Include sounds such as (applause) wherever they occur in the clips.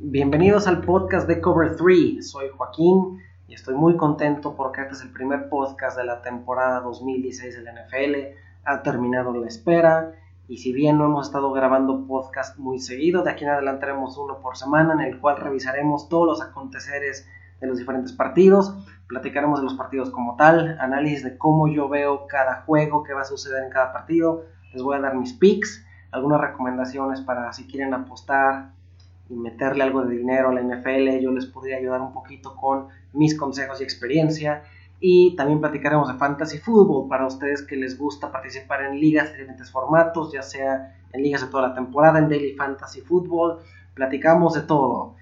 Bienvenidos al podcast de Cover 3. Soy Joaquín y estoy muy contento porque este es el primer podcast de la temporada 2016 del NFL. Ha terminado la espera y si bien no hemos estado grabando podcast muy seguido, de aquí en adelante haremos uno por semana en el cual revisaremos todos los aconteceres de los diferentes partidos, platicaremos de los partidos como tal, análisis de cómo yo veo cada juego, qué va a suceder en cada partido, les voy a dar mis picks, algunas recomendaciones para si quieren apostar y meterle algo de dinero a la NFL, yo les podría ayudar un poquito con mis consejos y experiencia. Y también platicaremos de fantasy fútbol para ustedes que les gusta participar en ligas de diferentes formatos, ya sea en ligas de toda la temporada, en daily fantasy fútbol. Platicamos de todo.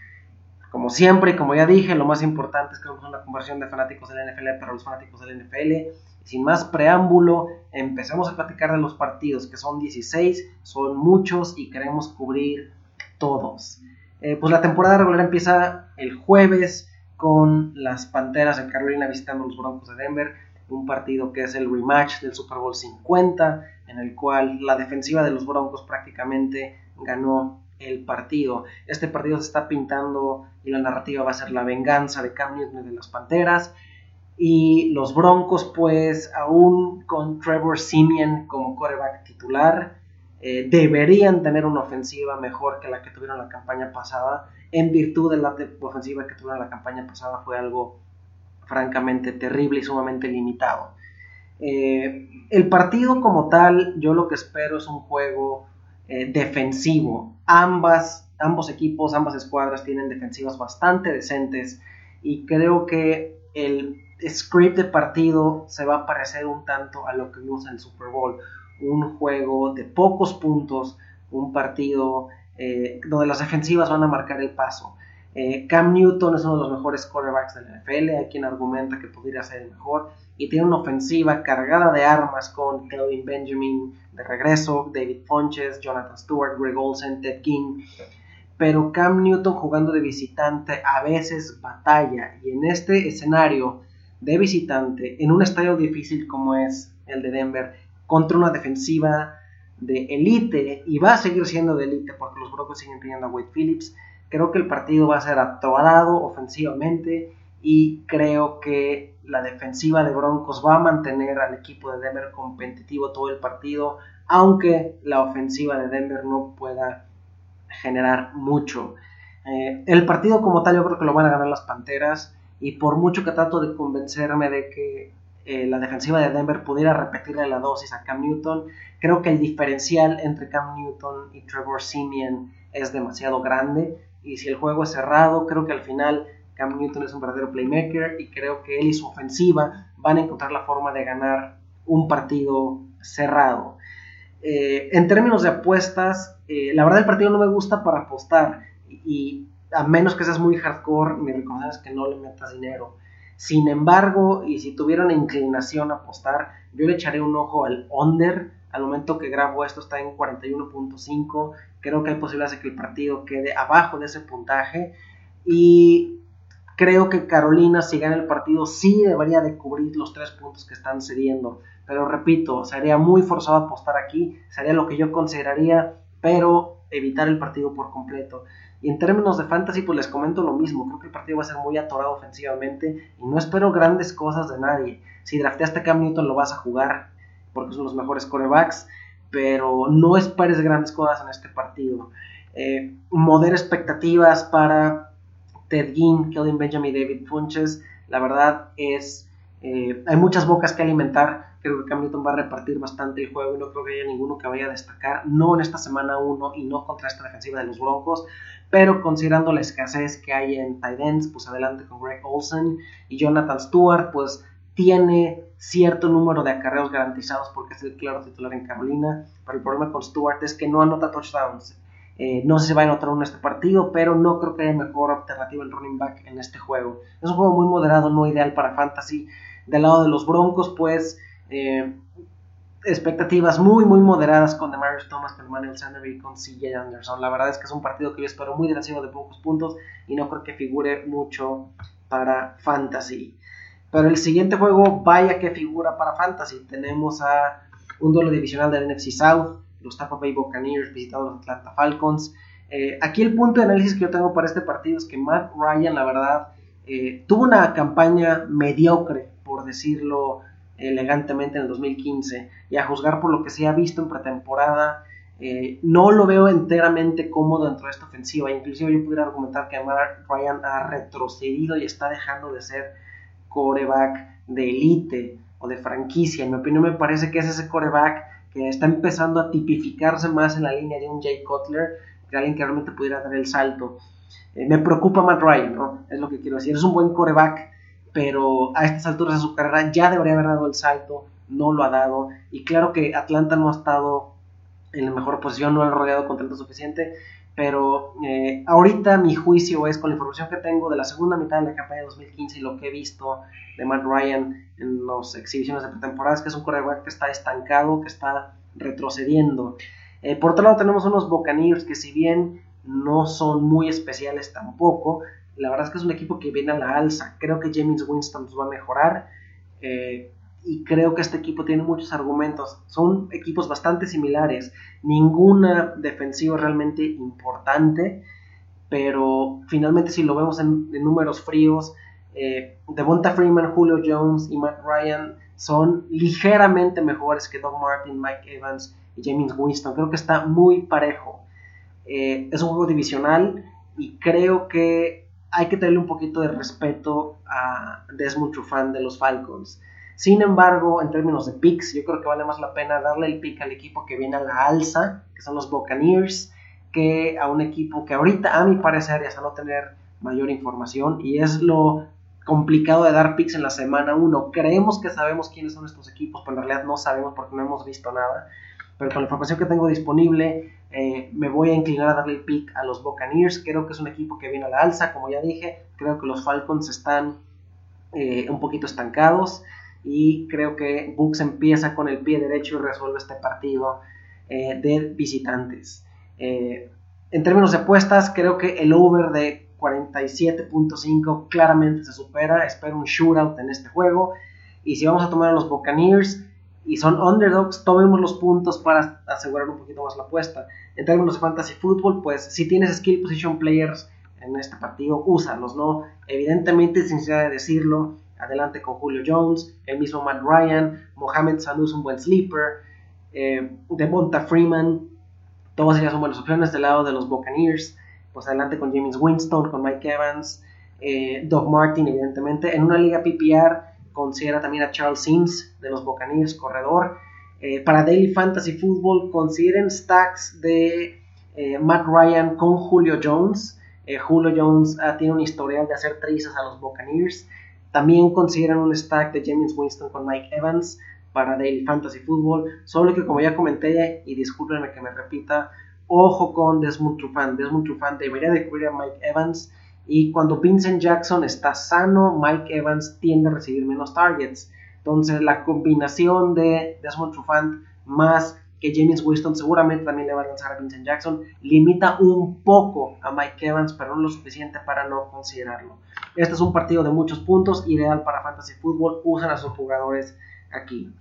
Como siempre, como ya dije, lo más importante es que somos una conversión de fanáticos del NFL para los fanáticos del NFL. Sin más preámbulo, empecemos a platicar de los partidos, que son 16, son muchos y queremos cubrir todos. Eh, pues la temporada regular empieza el jueves con las Panteras de Carolina visitando a los Broncos de Denver, un partido que es el rematch del Super Bowl 50, en el cual la defensiva de los Broncos prácticamente ganó el partido. Este partido se está pintando y la narrativa va a ser la venganza de Cam Newton de las Panteras. Y los Broncos, pues, aún con Trevor Simeon como quarterback titular, eh, deberían tener una ofensiva mejor que la que tuvieron la campaña pasada. En virtud de la ofensiva que tuvieron la campaña pasada, fue algo francamente terrible y sumamente limitado. Eh, el partido como tal, yo lo que espero es un juego eh, defensivo. Ambas, ambos equipos, ambas escuadras tienen defensivas bastante decentes y creo que el script de partido se va a parecer un tanto a lo que vimos en el Super Bowl un juego de pocos puntos, un partido eh, donde las defensivas van a marcar el paso. Eh, Cam Newton es uno de los mejores quarterbacks de la NFL, hay quien argumenta que podría ser el mejor, y tiene una ofensiva cargada de armas con Kelvin Benjamin de regreso, David Funches, Jonathan Stewart, Greg Olsen, Ted King. Pero Cam Newton jugando de visitante a veces batalla, y en este escenario de visitante, en un estadio difícil como es el de Denver, contra una defensiva de élite y va a seguir siendo de élite porque los Broncos siguen teniendo a Wade Phillips. Creo que el partido va a ser atolado ofensivamente y creo que la defensiva de Broncos va a mantener al equipo de Denver competitivo todo el partido, aunque la ofensiva de Denver no pueda generar mucho. Eh, el partido como tal yo creo que lo van a ganar las Panteras y por mucho que trato de convencerme de que eh, la defensiva de Denver pudiera repetirle la dosis a Cam Newton. Creo que el diferencial entre Cam Newton y Trevor Simeon es demasiado grande. Y si el juego es cerrado, creo que al final Cam Newton es un verdadero playmaker y creo que él y su ofensiva van a encontrar la forma de ganar un partido cerrado. Eh, en términos de apuestas, eh, la verdad el partido no me gusta para apostar y, a menos que seas muy hardcore, mi recomendación es que no le metas dinero. Sin embargo, y si tuviera una inclinación a apostar, yo le echaré un ojo al under. Al momento que grabo esto está en 41.5. Creo que hay posibilidades de que el partido quede abajo de ese puntaje. Y creo que Carolina, si gana el partido, sí debería de cubrir los tres puntos que están cediendo. Pero repito, sería muy forzado apostar aquí. Sería lo que yo consideraría, pero evitar el partido por completo. Y en términos de fantasy, pues les comento lo mismo. Creo que el partido va a ser muy atorado ofensivamente y no espero grandes cosas de nadie. Si drafteaste a Cam Newton, lo vas a jugar porque son los mejores corebacks, pero no esperes grandes cosas en este partido. Eh, mover expectativas para Ted Ginn, Kelvin Benjamin y David Funches, la verdad es. Eh, hay muchas bocas que alimentar. Creo que Cam Newton va a repartir bastante el juego y no creo que haya ninguno que vaya a destacar. No en esta semana 1 y no contra esta defensiva de los Broncos pero considerando la escasez que hay en tight ends, pues adelante con Greg Olsen y Jonathan Stewart, pues tiene cierto número de acarreos garantizados porque es el claro titular en Carolina, pero el problema con Stewart es que no anota touchdowns. Eh, no sé si va a anotar uno en este partido, pero no creo que haya mejor alternativa el running back en este juego. Es un juego muy moderado, no ideal para fantasy. Del lado de los Broncos, pues eh, expectativas muy, muy moderadas con Demarius Thomas, con Emmanuel Sanders y con CJ Anderson. La verdad es que es un partido que yo espero muy defensivo de pocos puntos y no creo que figure mucho para Fantasy. Pero el siguiente juego, vaya que figura para Fantasy. Tenemos a un duelo divisional del NFC South, los Tampa Bay Buccaneers visitando los Atlanta Falcons. Eh, aquí el punto de análisis que yo tengo para este partido es que Matt Ryan, la verdad, eh, tuvo una campaña mediocre, por decirlo elegantemente, en el 2015, y a juzgar por lo que se ha visto en pretemporada, eh, no lo veo enteramente cómodo dentro de esta ofensiva. Inclusive yo pudiera argumentar que Matt Ryan ha retrocedido y está dejando de ser coreback de élite o de franquicia. En mi opinión me parece que es ese coreback que está empezando a tipificarse más en la línea de un Jay Cutler que alguien que realmente pudiera dar el salto. Eh, me preocupa Matt Ryan, ¿no? Es lo que quiero decir. Es un buen coreback, pero a estas alturas de su carrera ya debería haber dado el salto, no lo ha dado. Y claro que Atlanta no ha estado en la mejor posición, no ha rodeado con tanto suficiente. Pero eh, ahorita mi juicio es con la información que tengo de la segunda mitad de la campaña de 2015 y lo que he visto de Matt Ryan en las exhibiciones de pretemporada, que es un coreback que está estancado, que está retrocediendo. Eh, por otro lado tenemos unos Buccaneers que si bien no son muy especiales tampoco, la verdad es que es un equipo que viene a la alza. Creo que James Winston nos va a mejorar eh, y creo que este equipo tiene muchos argumentos. Son equipos bastante similares, ninguna defensiva realmente importante, pero finalmente si lo vemos en, números fríos, eh, Devonta Freeman, Julio Jones y Matt Ryan son ligeramente mejores que Doug Martin, Mike Evans y James Winston. Creo que está muy parejo. Eh, es un juego divisional y creo que hay que tenerle un poquito de respeto a Desmond Trufant de los Falcons. Sin embargo, en términos de picks, yo creo que vale más la pena darle el pick al equipo que viene a la alza, que son los Buccaneers, que a un equipo que ahorita, a mi parecer, ya hasta no tener mayor información, y es lo complicado de dar picks en la semana 1. Creemos que sabemos quiénes son estos equipos, pero en realidad no sabemos porque no hemos visto nada pero con la información que tengo disponible eh, me voy a inclinar a darle el pick a los Buccaneers. Creo que es un equipo que viene a la alza, como ya dije. Creo que los Falcons están eh, un poquito estancados y creo que Bucks empieza con el pie derecho y resuelve este partido eh, de visitantes. en términos de apuestas, creo que el over de 47.5 claramente se supera. Espero un shootout en este juego. Y si vamos a tomar a los Buccaneers, y son underdogs, tomemos los puntos para asegurar un poquito más la apuesta. En términos de fantasy football, pues si tienes skill position players en este partido, úsalos, ¿no? Evidentemente, sin necesidad de decirlo, adelante con Julio Jones, el mismo Matt Ryan, Mohamed Sanu es un buen sleeper, eh, Devonta Freeman, todas ellas son buenas opciones del lado de los Buccaneers, pues adelante con James Winston, con Mike Evans, eh, Doug Martin, evidentemente, en una liga PPR considera también a Charles Sims de los Buccaneers, corredor. Eh, para Daily Fantasy Football, consideren stacks de eh, Matt Ryan con Julio Jones. Eh, Julio Jones ah, tiene un historial de hacer trizas a los Buccaneers. También consideran un stack de James Winston con Mike Evans para Daily Fantasy Football. Solo que, como ya comenté, y discúlpenme que me repita, ojo con Desmond Trufant. Desmond Trufant debería de cubrir a Mike Evans y cuando Vincent Jackson está sano, Mike Evans tiende a recibir menos targets. Entonces la combinación de Desmond Trufant más que James Winston seguramente también le va a lanzar a Vincent Jackson, limita un poco a Mike Evans, pero no lo suficiente para no considerarlo. Este es un partido de muchos puntos, ideal para Fantasy Football, usan a sus jugadores aquí.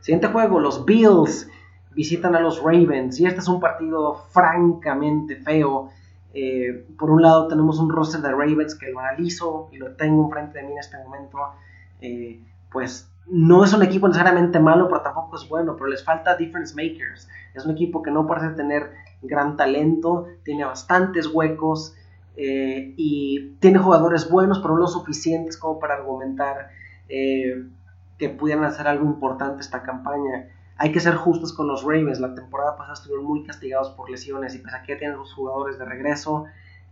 Siguiente juego, los Bills visitan a los Ravens y este es un partido francamente feo. Eh, por un lado tenemos un roster de Ravens que lo analizo y lo tengo enfrente de mí en este momento. Eh, pues no es un equipo necesariamente malo, pero tampoco es bueno, pero les falta difference makers. Es un equipo que no parece tener gran talento, tiene bastantes huecos eh, y tiene jugadores buenos, pero no suficientes como para argumentar que pudieran hacer algo importante esta campaña hay que ser justos con los Ravens. La temporada pasada estuvieron muy castigados por lesiones y pese a que tienen los jugadores de regreso,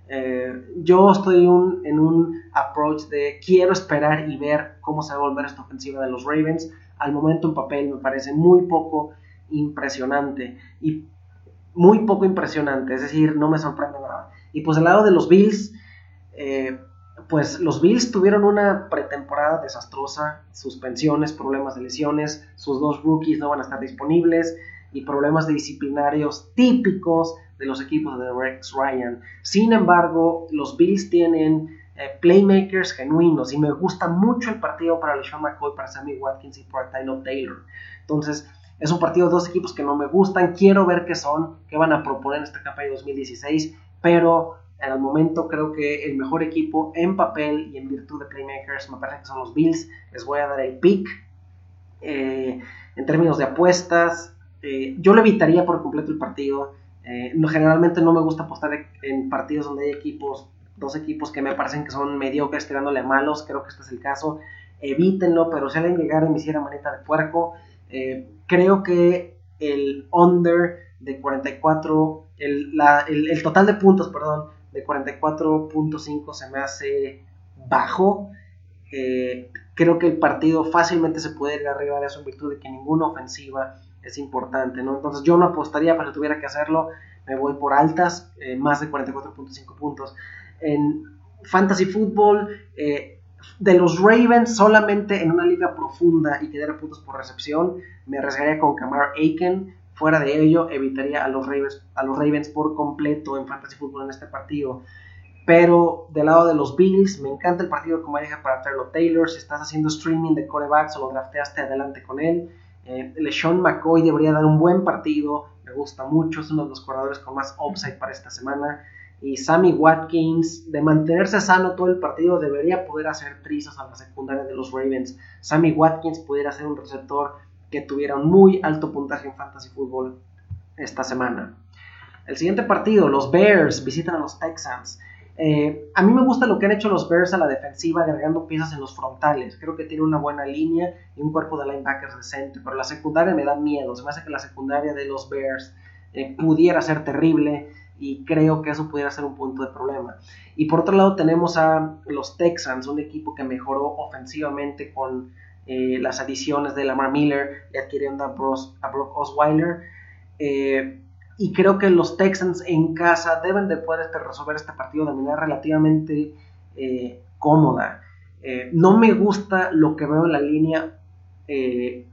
eh, yo estoy en un approach de quiero esperar y ver cómo se va a volver esta ofensiva de los Ravens. Al momento en papel me parece muy poco impresionante y muy poco impresionante, es decir, no me sorprende nada. Y pues del lado de los Bills, eh, pues los Bills tuvieron una pretemporada desastrosa, suspensiones, problemas de lesiones, sus dos rookies no van a estar disponibles y problemas disciplinarios típicos de los equipos de Rex Ryan. Sin embargo, los Bills tienen eh, playmakers genuinos y me gusta mucho el partido para LeSean McCoy, para Sammy Watkins y para Tyler Taylor. Entonces, Es un partido de dos equipos que no me gustan. Quiero ver qué son, qué van a proponer en esta campaña de 2016. Pero en el momento creo que el mejor equipo en papel y en virtud de playmakers me parece que son los Bills. Les voy a dar el pick. Eh, en términos de apuestas, eh, yo lo evitaría por completo el partido. Eh, generalmente no me gusta apostar en partidos donde hay equipos, dos equipos que me parecen que son mediocres tirándole malos. Creo que este es el caso. Evítenlo, pero si alguien llegara y me hiciera manita de puerco, creo que el under de 44, el, el, total de puntos, perdón, de 44.5 se me hace bajo. Eh, creo que el partido fácilmente se puede ir arriba de eso en virtud de que ninguna ofensiva es importante, ¿no? Entonces yo no apostaría, pero si tuviera que hacerlo, me voy por altas, eh, más de 44.5 puntos. En Fantasy Football, eh, de los Ravens, solamente en una liga profunda y que puntos por recepción, me arriesgaría con Kamar Aiken, Fuera de ello, evitaría a los Ravens, a los Ravens por completo en Fantasy Football en este partido. Pero del lado de los Bills, me encanta el partido, como dije, para Taylor Taylor. Si estás haciendo streaming de corebacks o lo drafteaste adelante con él. Eh, LeSean McCoy debería dar un buen partido. Me gusta mucho, es uno de los corredores con más upside para esta semana. Y Sammy Watkins, de mantenerse sano todo el partido, debería poder hacer trizas a la secundaria de los Ravens. Sammy Watkins pudiera ser un receptor que tuviera un muy alto puntaje en Fantasy Football esta semana. El siguiente partido, los Bears visitan a los Texans. Eh, a mí me gusta lo que han hecho los Bears a la defensiva, agregando piezas en los frontales. Creo que tiene una buena línea y un cuerpo de linebackers decente, pero la secundaria me da miedo. Se me hace que la secundaria de los Bears eh, pudiera ser terrible y creo que eso pudiera ser un punto de problema. Y por otro lado tenemos a los Texans, un equipo que mejoró ofensivamente con eh, las adiciones de Lamar Miller y adquiriendo a, Brock Osweiler. Eh, y creo que los Texans en casa deben de poder este, resolver este partido de manera relativamente eh, cómoda. no me gusta lo que veo en la línea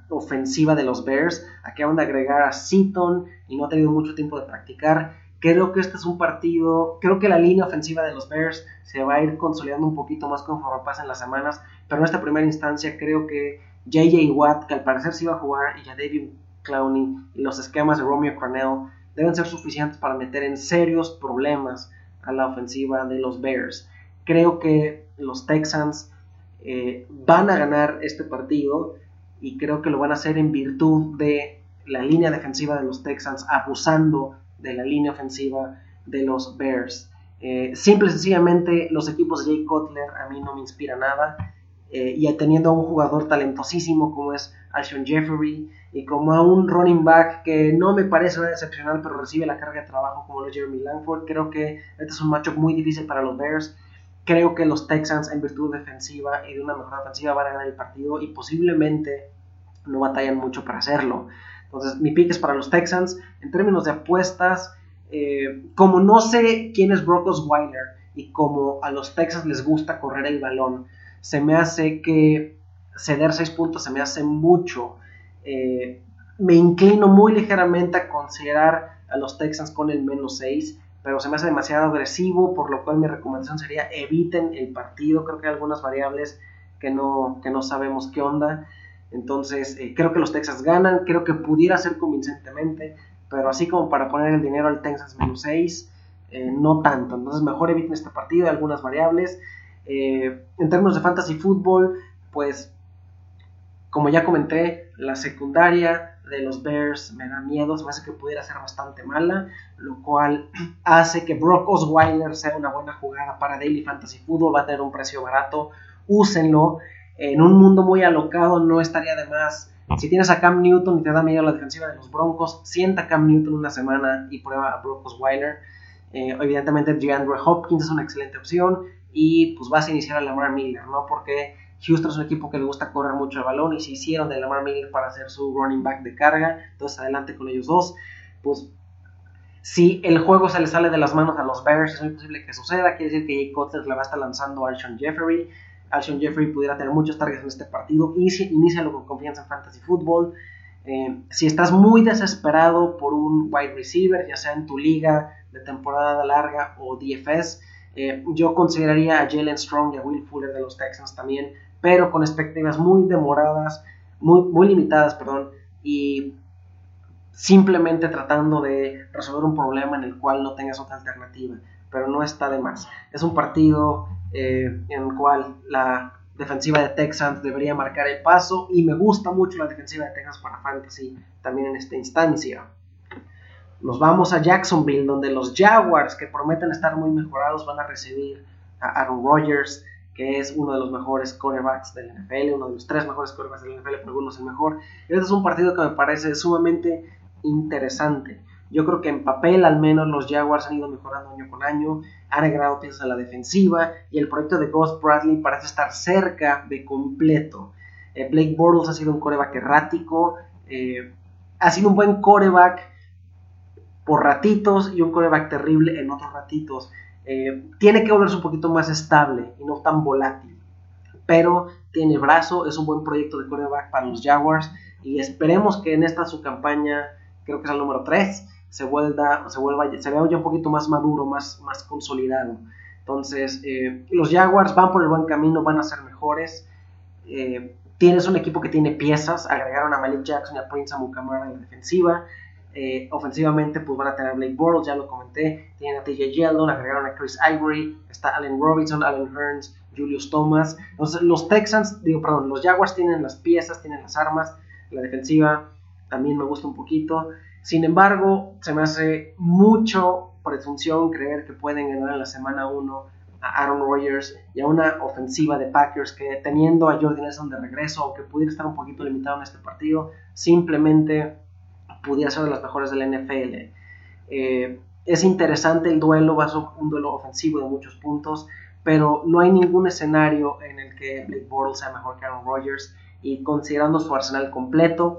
ofensiva de los Bears. Acaban de agregar a Seaton y no ha tenido mucho tiempo de practicar. Creo que este es un partido, creo que la línea ofensiva de los Bears se va a ir consolidando un poquito más conforme pasen las semanas, pero en esta primera instancia creo que JJ Watt, que al parecer sí va a jugar, y ya David Clowney y los esquemas de Romeo Cornell deben ser suficientes para meter en serios problemas a la ofensiva de los Bears. Creo que los Texans eh, van a ganar este partido y creo que lo van a hacer en virtud de la línea defensiva de los Texans abusando de la línea ofensiva de los Bears. Eh, simple y sencillamente los equipos de Jay Cutler a mí no me inspira nada. Eh, y teniendo a un jugador talentosísimo como es Alshon Jeffery y como a un running back que no me parece excepcional pero recibe la carga de trabajo como lo es Jeremy Langford, creo que este es un matchup muy difícil para los Bears. Creo que los Texans en virtud defensiva y de una mejor ofensiva van a ganar el partido y posiblemente no batallan mucho para hacerlo. Entonces, mi pick es para los Texans. En términos de apuestas, eh, como no sé quién es Brock Osweiler y como a los Texans les gusta correr el balón, se me hace que ceder 6 puntos se me hace mucho. Eh, me inclino muy ligeramente a considerar a los Texans con el menos 6, pero se me hace demasiado agresivo, por lo cual mi recomendación sería eviten el partido. Creo que hay algunas variables que no, que no sabemos qué onda. Entonces, eh, creo que los Texas ganan, creo que pudiera ser convincentemente, pero así como para poner el dinero al Texas menos 6, eh, no tanto. Entonces, mejor eviten este partido, hay algunas variables. Eh, en términos de fantasy fútbol, pues, como ya comenté, la secundaria de los Bears me da miedo, se me hace que pudiera ser bastante mala, lo cual (clears throat) hace que Brock Osweiler sea una buena jugada para Daily Fantasy Football, va a tener un precio barato, úsenlo en un mundo muy alocado no estaría de más. Si tienes a Cam Newton y te da miedo la defensiva de los Broncos, sienta a Cam Newton una semana y prueba a Brock Osweiler. Eh, evidentemente, DeAndre Hopkins es una excelente opción y pues vas a iniciar a Lamar Miller, ¿no? Porque Houston es un equipo que le gusta correr mucho el balón y se hicieron de Lamar Miller para hacer su running back de carga, entonces adelante con ellos dos. Pues si el juego se le sale de las manos a los Bears, es muy posible que suceda, quiere decir que Jay Cutler le va a estar lanzando a Alshon Jeffery, Alshon Jeffrey pudiera tener muchos targets en este partido, inícialo con confianza en Fantasy Football. Eh, si estás muy desesperado por un wide receiver, ya sea en tu liga de temporada larga o DFS, eh, yo consideraría a Jalen Strong y a Will Fuller de los Texans también, pero con expectativas muy demoradas, muy, limitadas, perdón, y simplemente tratando de resolver un problema en el cual no tengas otra alternativa, pero no está de más. Es un partido eh, en el cual la defensiva de Texans debería marcar el paso y me gusta mucho la defensiva de Texas para Fantasy también en esta instancia. Nos vamos a Jacksonville, donde los Jaguars, que prometen estar muy mejorados, van a recibir a Aaron Rodgers, que es uno de los mejores quarterbacks del NFL, uno de los tres mejores quarterbacks del NFL, pero algunos el mejor. Este es un partido que me parece sumamente interesante. Yo creo que en papel al menos los Jaguars han ido mejorando año con año, han agregado piezas a la defensiva y el proyecto de Ghost Bradley parece estar cerca de completo. Eh, Blake Bortles ha sido un coreback errático, eh, ha sido un buen coreback por ratitos y un coreback terrible en otros ratitos. Eh, tiene que volverse un poquito más estable y no tan volátil. Pero tiene brazo, es un buen proyecto de coreback para los Jaguars y esperemos que en esta su campaña, creo que es el número 3, se vuelva, se vuelva, se vea ya un poquito más maduro, más, más consolidado. Entonces, eh, los Jaguars van por el buen camino, van a ser mejores. Eh, tienes un equipo que tiene piezas, agregaron a Malik Jackson y a Prince Amukamara en la defensiva. Eh, ofensivamente, pues van a tener Blake Bortles, ya lo comenté. Tienen a TJ Yeldon, agregaron a Chris Ivory, está Allen Robinson, Allen Hearns, Julius Thomas. Entonces, los Texans, digo, perdón, los Jaguars tienen las piezas, tienen las armas. La defensiva también me gusta un poquito. Sin embargo, se me hace mucho presunción creer que pueden ganar en la semana 1 a Aaron Rodgers y a una ofensiva de Packers que teniendo a Jordi Nelson de regreso, aunque pudiera estar un poquito limitado en este partido, simplemente pudiera ser de las mejores del NFL. Eh, es interesante el duelo, va a ser un duelo ofensivo de muchos puntos, pero no hay ningún escenario en el que Blake Bortles sea mejor que Aaron Rodgers y considerando su arsenal completo,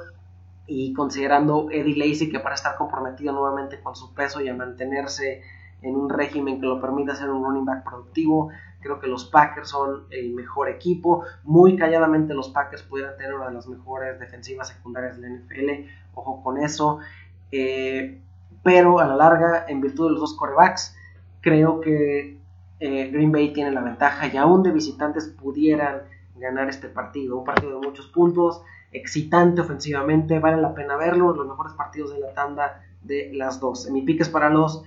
y considerando Eddie Lacy que para estar comprometido nuevamente con su peso y a mantenerse en un régimen que lo permita ser un running back productivo, creo que los Packers son el mejor equipo. Muy calladamente los Packers pudieran tener una de las mejores defensivas secundarias de la NFL, ojo con eso. Eh, pero a la larga, en virtud de los dos corebacks, creo que eh, Green Bay tiene la ventaja y aún de visitantes pudieran ganar este partido. Un partido de muchos puntos excitante ofensivamente, vale la pena verlo, los mejores partidos de la tanda de las dos. Mi pick es para los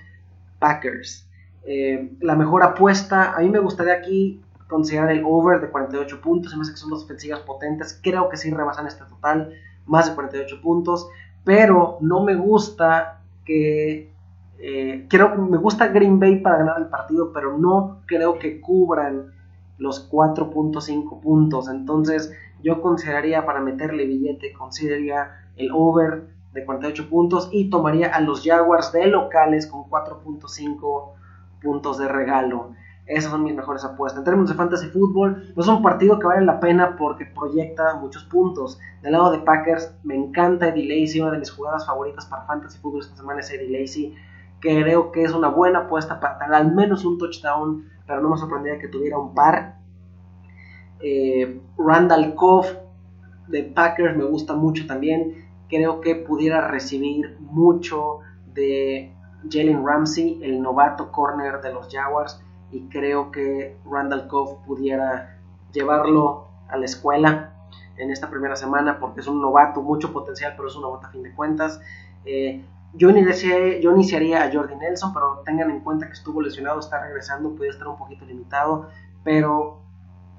Packers. Eh, la mejor apuesta, a mí me gustaría aquí considerar el over de 48 puntos, se me hace que son dos ofensivas potentes, creo que sí rebasan este total, más de 48 puntos, pero no me gusta que... Eh, creo me gusta Green Bay para ganar el partido, pero no creo que cubran los 4.5 puntos. Entonces, yo consideraría para meterle billete, consideraría el over de 48 puntos y tomaría a los Jaguars de locales con 4.5 puntos de regalo. Esas son mis mejores apuestas. En términos de fantasy fútbol, no es un partido que vale la pena porque proyecta muchos puntos. Del lado de Packers, me encanta Eddie Lacy, una de mis jugadas favoritas para fantasy fútbol esta semana es Eddie Lacy. Creo que es una buena apuesta para tener al menos un touchdown, pero no me sorprendería que tuviera un par eh, Randall Koff de Packers me gusta mucho también. Creo que pudiera recibir mucho de Jalen Ramsey, el novato corner de los Jaguars. Y creo que Randall Koff pudiera llevarlo a la escuela en esta primera semana porque es un novato, mucho potencial, pero es un novato a fin de cuentas. Eh, yo, iniciaría, yo iniciaría a Jordi Nelson, pero tengan en cuenta que estuvo lesionado, está regresando, puede estar un poquito limitado, pero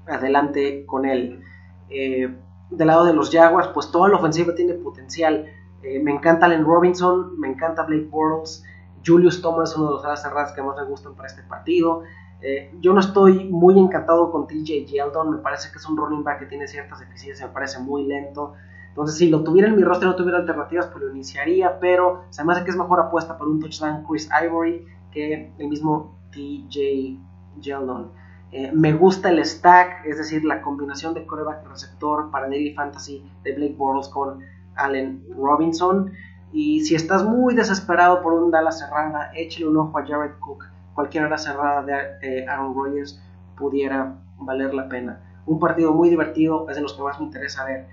adelante con él. Eh, del lado de los Jaguars, pues toda la ofensiva tiene potencial. Eh, me encanta Allen Robinson, me encanta Blake Bortles, Julius Thomas uno de los alas cerradas que más me gustan para este partido. Eh, yo no estoy muy encantado con TJ Yeldon, me parece que es un running back que tiene ciertas deficiencias, me parece muy lento. Entonces, si lo tuviera en mi roster, no tuviera alternativas, pues lo iniciaría, pero se me hace que es mejor apuesta por un touchdown Chris Ivory que el mismo TJ Yeldon. Eh, me gusta el stack, es decir, la combinación de coreback receptor para Daily Fantasy de Blake Bortles con Allen Robinson. Y si estás muy desesperado por un Dallas cerrada, échale un ojo a Jared Cook. Cualquier hora cerrada de Aaron Rodgers pudiera valer la pena. Un partido muy divertido, es de los que más me interesa ver.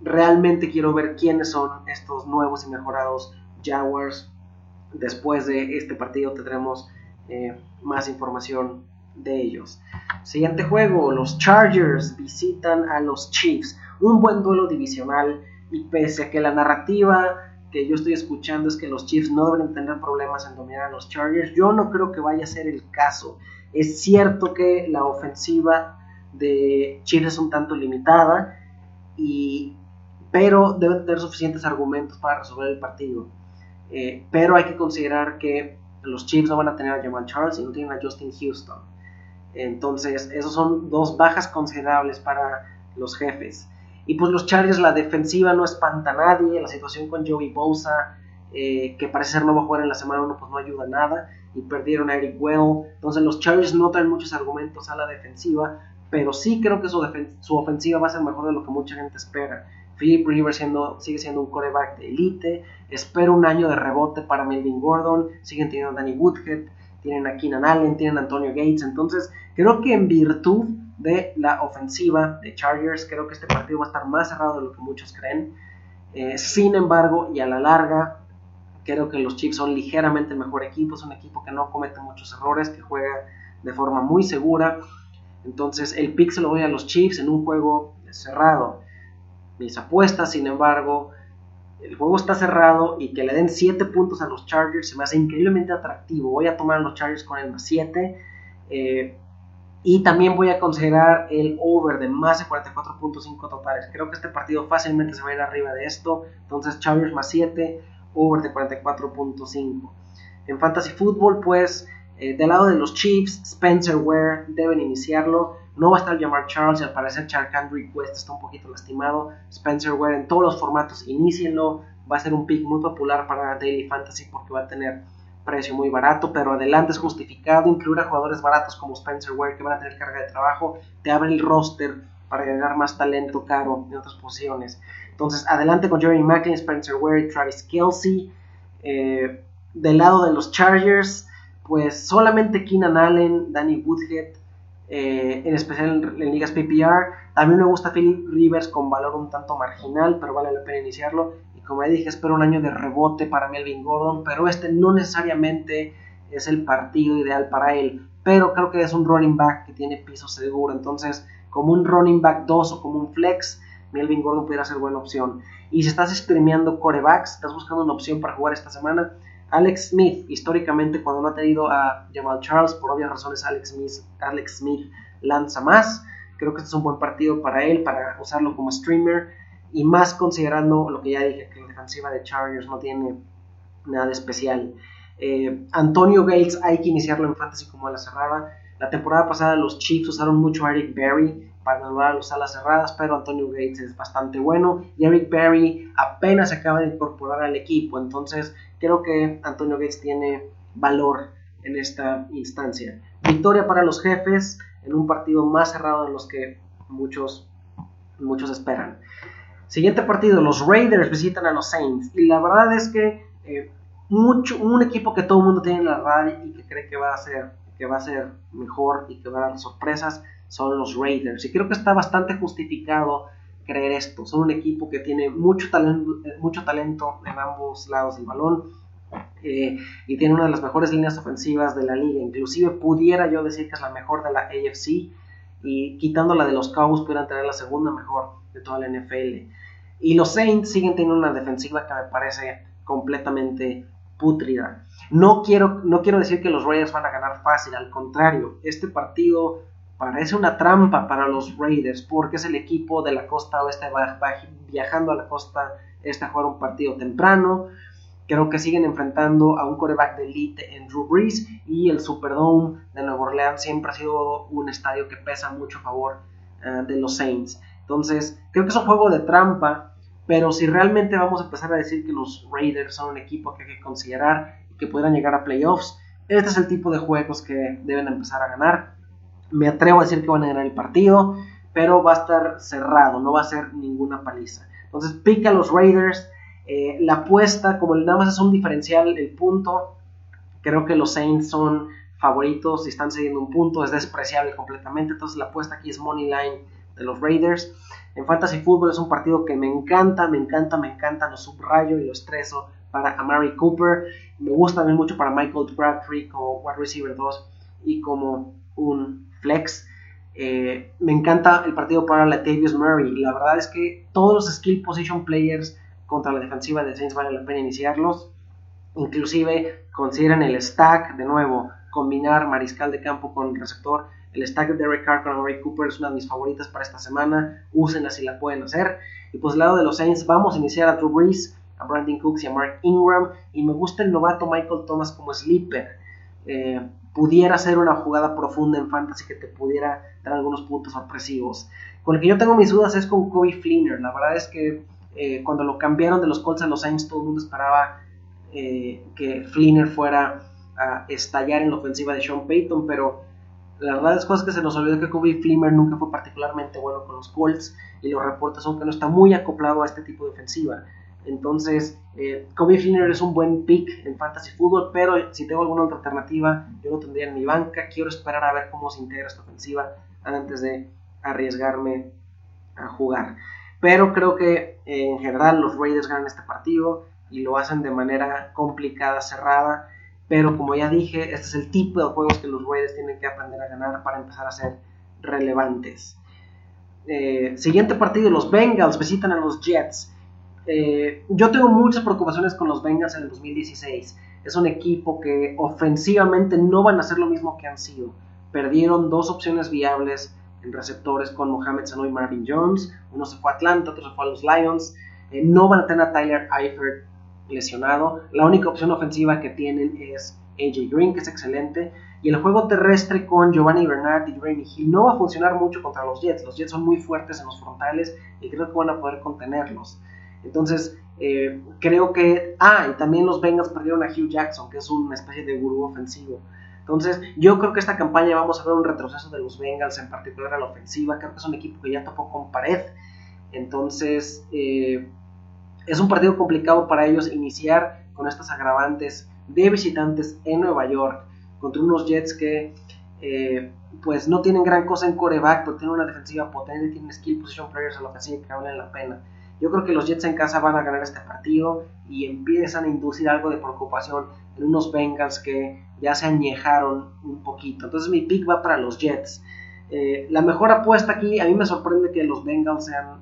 Realmente quiero ver quiénes son estos nuevos y mejorados Jaguars. Después de este partido tendremos eh, más información de ellos. Siguiente juego, los Chargers visitan a los Chiefs. Un buen duelo divisional y pese a que la narrativa que yo estoy escuchando es que los Chiefs no deben tener problemas en dominar a los Chargers. Yo no creo que vaya a ser el caso. Es cierto que la ofensiva de Chiefs es un tanto limitada, y, pero deben tener suficientes argumentos para resolver el partido. Eh, pero hay que considerar que los Chiefs no van a tener a Jamal Charles y no tienen a Justin Houston. Entonces, esos son dos bajas considerables para los jefes. Y pues los Chargers, la defensiva no espanta a nadie. La situación con Joey Bosa, eh, que parece ser no va a jugar en la semana 1, pues no ayuda a nada. Y perdieron a Eric Well. Entonces los Chargers no traen muchos argumentos a la defensiva. Pero sí creo que su, su ofensiva va a ser mejor de lo que mucha gente espera. Philip Rivers siendo, sigue siendo un coreback de elite. Espero un año de rebote para Melvin Gordon. Siguen teniendo a Danny Woodhead. Tienen a Keenan Allen. Tienen a Antonio Gates. Entonces, creo que en virtud de la ofensiva de Chargers, creo que este partido va a estar más cerrado de lo que muchos creen. Eh, sin embargo, y a la larga, creo que los Chiefs son ligeramente el mejor equipo. Es un equipo que no comete muchos errores, que juega de forma muy segura. Entonces, el pick se lo voy a los Chiefs en un juego cerrado mis apuestas, sin embargo, el juego está cerrado y que le den 7 puntos a los Chargers se me hace increíblemente atractivo. Voy a tomar a los Chargers con el más 7. Eh, y también voy a considerar el over de más de 44.5 totales. Creo que este partido fácilmente se va a ir arriba de esto. Entonces Chargers más 7, over de 44.5. En Fantasy Football, pues, eh, del lado de los Chiefs, Spencer Ware deben iniciarlo. No va a estar Jamar Charles y al parecer Charkandrick West está un poquito lastimado. Spencer Ware en todos los formatos, inicienlo. Va a ser un pick muy popular para Daily Fantasy porque va a tener precio muy barato, pero adelante es justificado. Incluir a jugadores baratos como Spencer Ware que van a tener carga de trabajo, te abre el roster para agregar más talento caro en otras posiciones. Entonces, adelante con Jerry Macklin, Spencer Ware Travis Kelsey. Eh, del lado de los Chargers, pues solamente Keenan Allen, Danny Woodhead, eh, en especial en, ligas PPR. También me gusta Philip Rivers con valor un tanto marginal, pero vale la pena iniciarlo. Como ya dije, espero un año de rebote para Melvin Gordon, pero este no necesariamente es el partido ideal para él. Pero creo que es un running back que tiene piso seguro. Entonces, como un running back 2 o como un flex, Melvin Gordon pudiera ser buena opción. Y si estás streameando corebacks, estás buscando una opción para jugar esta semana, Alex Smith, históricamente cuando no ha tenido a Jamal Charles, por obvias razones Alex Smith, Alex Smith lanza más. Creo que este es un buen partido para él, para usarlo como streamer. Y más considerando lo que ya dije, que la defensiva de Chargers no tiene nada especial. Eh, Antonio Gates hay que iniciarlo en fantasy como a la cerrada. La temporada pasada los Chiefs usaron mucho a Eric Berry para anular las alas cerradas, pero Antonio Gates es bastante bueno y Eric Berry apenas acaba de incorporar al equipo, entonces creo que Antonio Gates tiene valor en esta instancia. Victoria para los jefes en un partido más cerrado de los que muchos, muchos esperan. Siguiente partido, los Raiders visitan a los Saints y la verdad es que eh, mucho, un equipo que todo el mundo tiene en la radio y que cree que va a ser que va a ser mejor y que va a dar sorpresas son los Raiders. Y creo que está bastante justificado creer esto. Son un equipo que tiene mucho talento, mucho talento en ambos lados del balón. Eh, y tiene una de las mejores líneas ofensivas de la liga. Inclusive pudiera yo decir que es la mejor de la AFC. Y quitando la de los Cowboys pudieran tener la segunda mejor de toda la NFL. Y los Saints siguen teniendo una defensiva que me parece completamente pútrida. No quiero, no quiero decir que los Raiders van a ganar fácil, al contrario, este partido parece una trampa para los Raiders porque es el equipo de la costa oeste viajando a la costa este a jugar un partido temprano. Creo que siguen enfrentando a un coreback de elite en Drew Brees y el Superdome de Nueva Orleans siempre ha sido un estadio que pesa mucho a favor eh, de los Saints. Entonces, creo que es un juego de trampa, pero si realmente vamos a empezar a decir que los Raiders son un equipo que hay que considerar y que puedan llegar a playoffs, este es el tipo de juegos que deben empezar a ganar me atrevo a decir que van a ganar el partido, pero va a estar cerrado, no va a ser ninguna paliza. Entonces pica a los Raiders. Eh, la apuesta, como nada más es un diferencial, el punto, creo que los Saints son favoritos y están cediendo un punto, es despreciable completamente. Entonces la apuesta aquí es Money Line de los Raiders. En Fantasy Football es un partido que me encanta, me encanta, me encanta, lo subrayo y lo estreso para Amari Cooper. Me gusta también mucho para Michael Crabtree como wide receiver 2 y como un flex. Eh, me encanta el partido para Latavius Murray. La verdad es que todos los skill position players contra la defensiva de Saints vale la pena iniciarlos. Inclusive consideran el stack, de nuevo, combinar mariscal de campo con receptor. El stack de Derek Carr con Amari Cooper es una de mis favoritas para esta semana. Úsenla si la pueden hacer. Y pues del lado de los Saints vamos a iniciar a Drew Brees, a Brandon Cooks y a Mark Ingram. Y me gusta el novato Michael Thomas como sleeper. Eh, pudiera ser una jugada profunda en fantasy que te pudiera dar algunos puntos sorpresivos. Con el que yo tengo mis dudas es con Kobe Fleener. La verdad es que eh, cuando lo cambiaron de los Colts a los Saints todo el mundo esperaba eh, que Fleener fuera a estallar en la ofensiva de Sean Payton, pero la verdad es que se nos olvidó que Kobe Fleener nunca fue particularmente bueno con los Colts y los reportes son que no está muy acoplado a este tipo de ofensiva. Entonces, eh, Kobe Fleener es un buen pick en fantasy football, pero si tengo alguna otra alternativa, yo lo tendría en mi banca. Quiero esperar a ver cómo se integra esta ofensiva antes de arriesgarme a jugar. Pero creo que eh, en general los Raiders ganan este partido y lo hacen de manera complicada, cerrada. Pero como ya dije, este es el tipo de juegos que los Raiders tienen que aprender a ganar para empezar a ser relevantes. Eh, siguiente partido, los Bengals visitan a los Jets. Eh, yo tengo muchas preocupaciones con los Bengals en el 2016. Es un equipo que ofensivamente no van a ser lo mismo que han sido. Perdieron dos opciones viables en receptores con Mohamed Sanu y Marvin Jones. Uno se fue a Atlanta, otro se fue a los Lions. Eh, no van a tener a Tyler Eifert lesionado. La única opción ofensiva que tienen es AJ Green, que es excelente. Y el juego terrestre con Giovanni Bernard y Jeremy Hill no va a funcionar mucho contra los Jets. Los Jets son muy fuertes en los frontales y creo que van a poder contenerlos. Entonces, eh, creo que. Ah, y también los Bengals perdieron a Hugh Jackson, que es una especie de gurú ofensivo. Entonces, yo creo que esta campaña vamos a ver un retroceso de los Bengals, en particular a la ofensiva. Creo que es un equipo que ya topó con pared. Entonces, eh, es un partido complicado para ellos iniciar con estas agravantes de visitantes en Nueva York contra unos Jets que eh, pues no tienen gran cosa en coreback, pero tienen una defensiva potente, tienen skill position players a la ofensiva que valen la pena. Yo creo que los Jets en casa van a ganar este partido y empiezan a inducir algo de preocupación en unos Bengals que ya se añejaron un poquito. Entonces mi pick va para los Jets. Eh, la mejor apuesta aquí, a mí me sorprende que los Bengals sean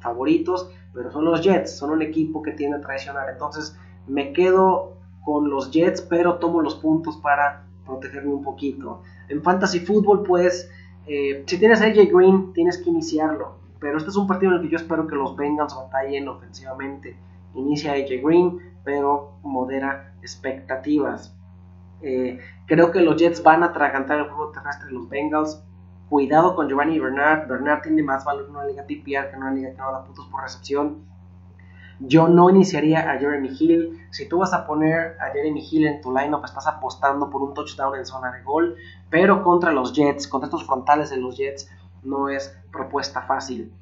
favoritos, pero son los Jets, son un equipo que tiene a traicionar. Entonces me quedo con los Jets, pero tomo los puntos para protegerme un poquito. En Fantasy Football, pues, eh, si tienes a AJ Green, tienes que iniciarlo. Pero este es un partido en el que yo espero que los Bengals batallen ofensivamente. Inicia AJ Green, pero modera expectativas. Eh, creo que los Jets van a atragantar el juego terrestre de los Bengals. Cuidado con Giovanni Bernard. Bernard tiene más valor en una liga PPR que en una liga que no da puntos por recepción. Yo no iniciaría a Jeremy Hill. Si tú vas a poner a Jeremy Hill en tu lineup, estás apostando por un touchdown en zona de gol. Pero contra los Jets, contra estos frontales de los Jets, no es propuesta fácil.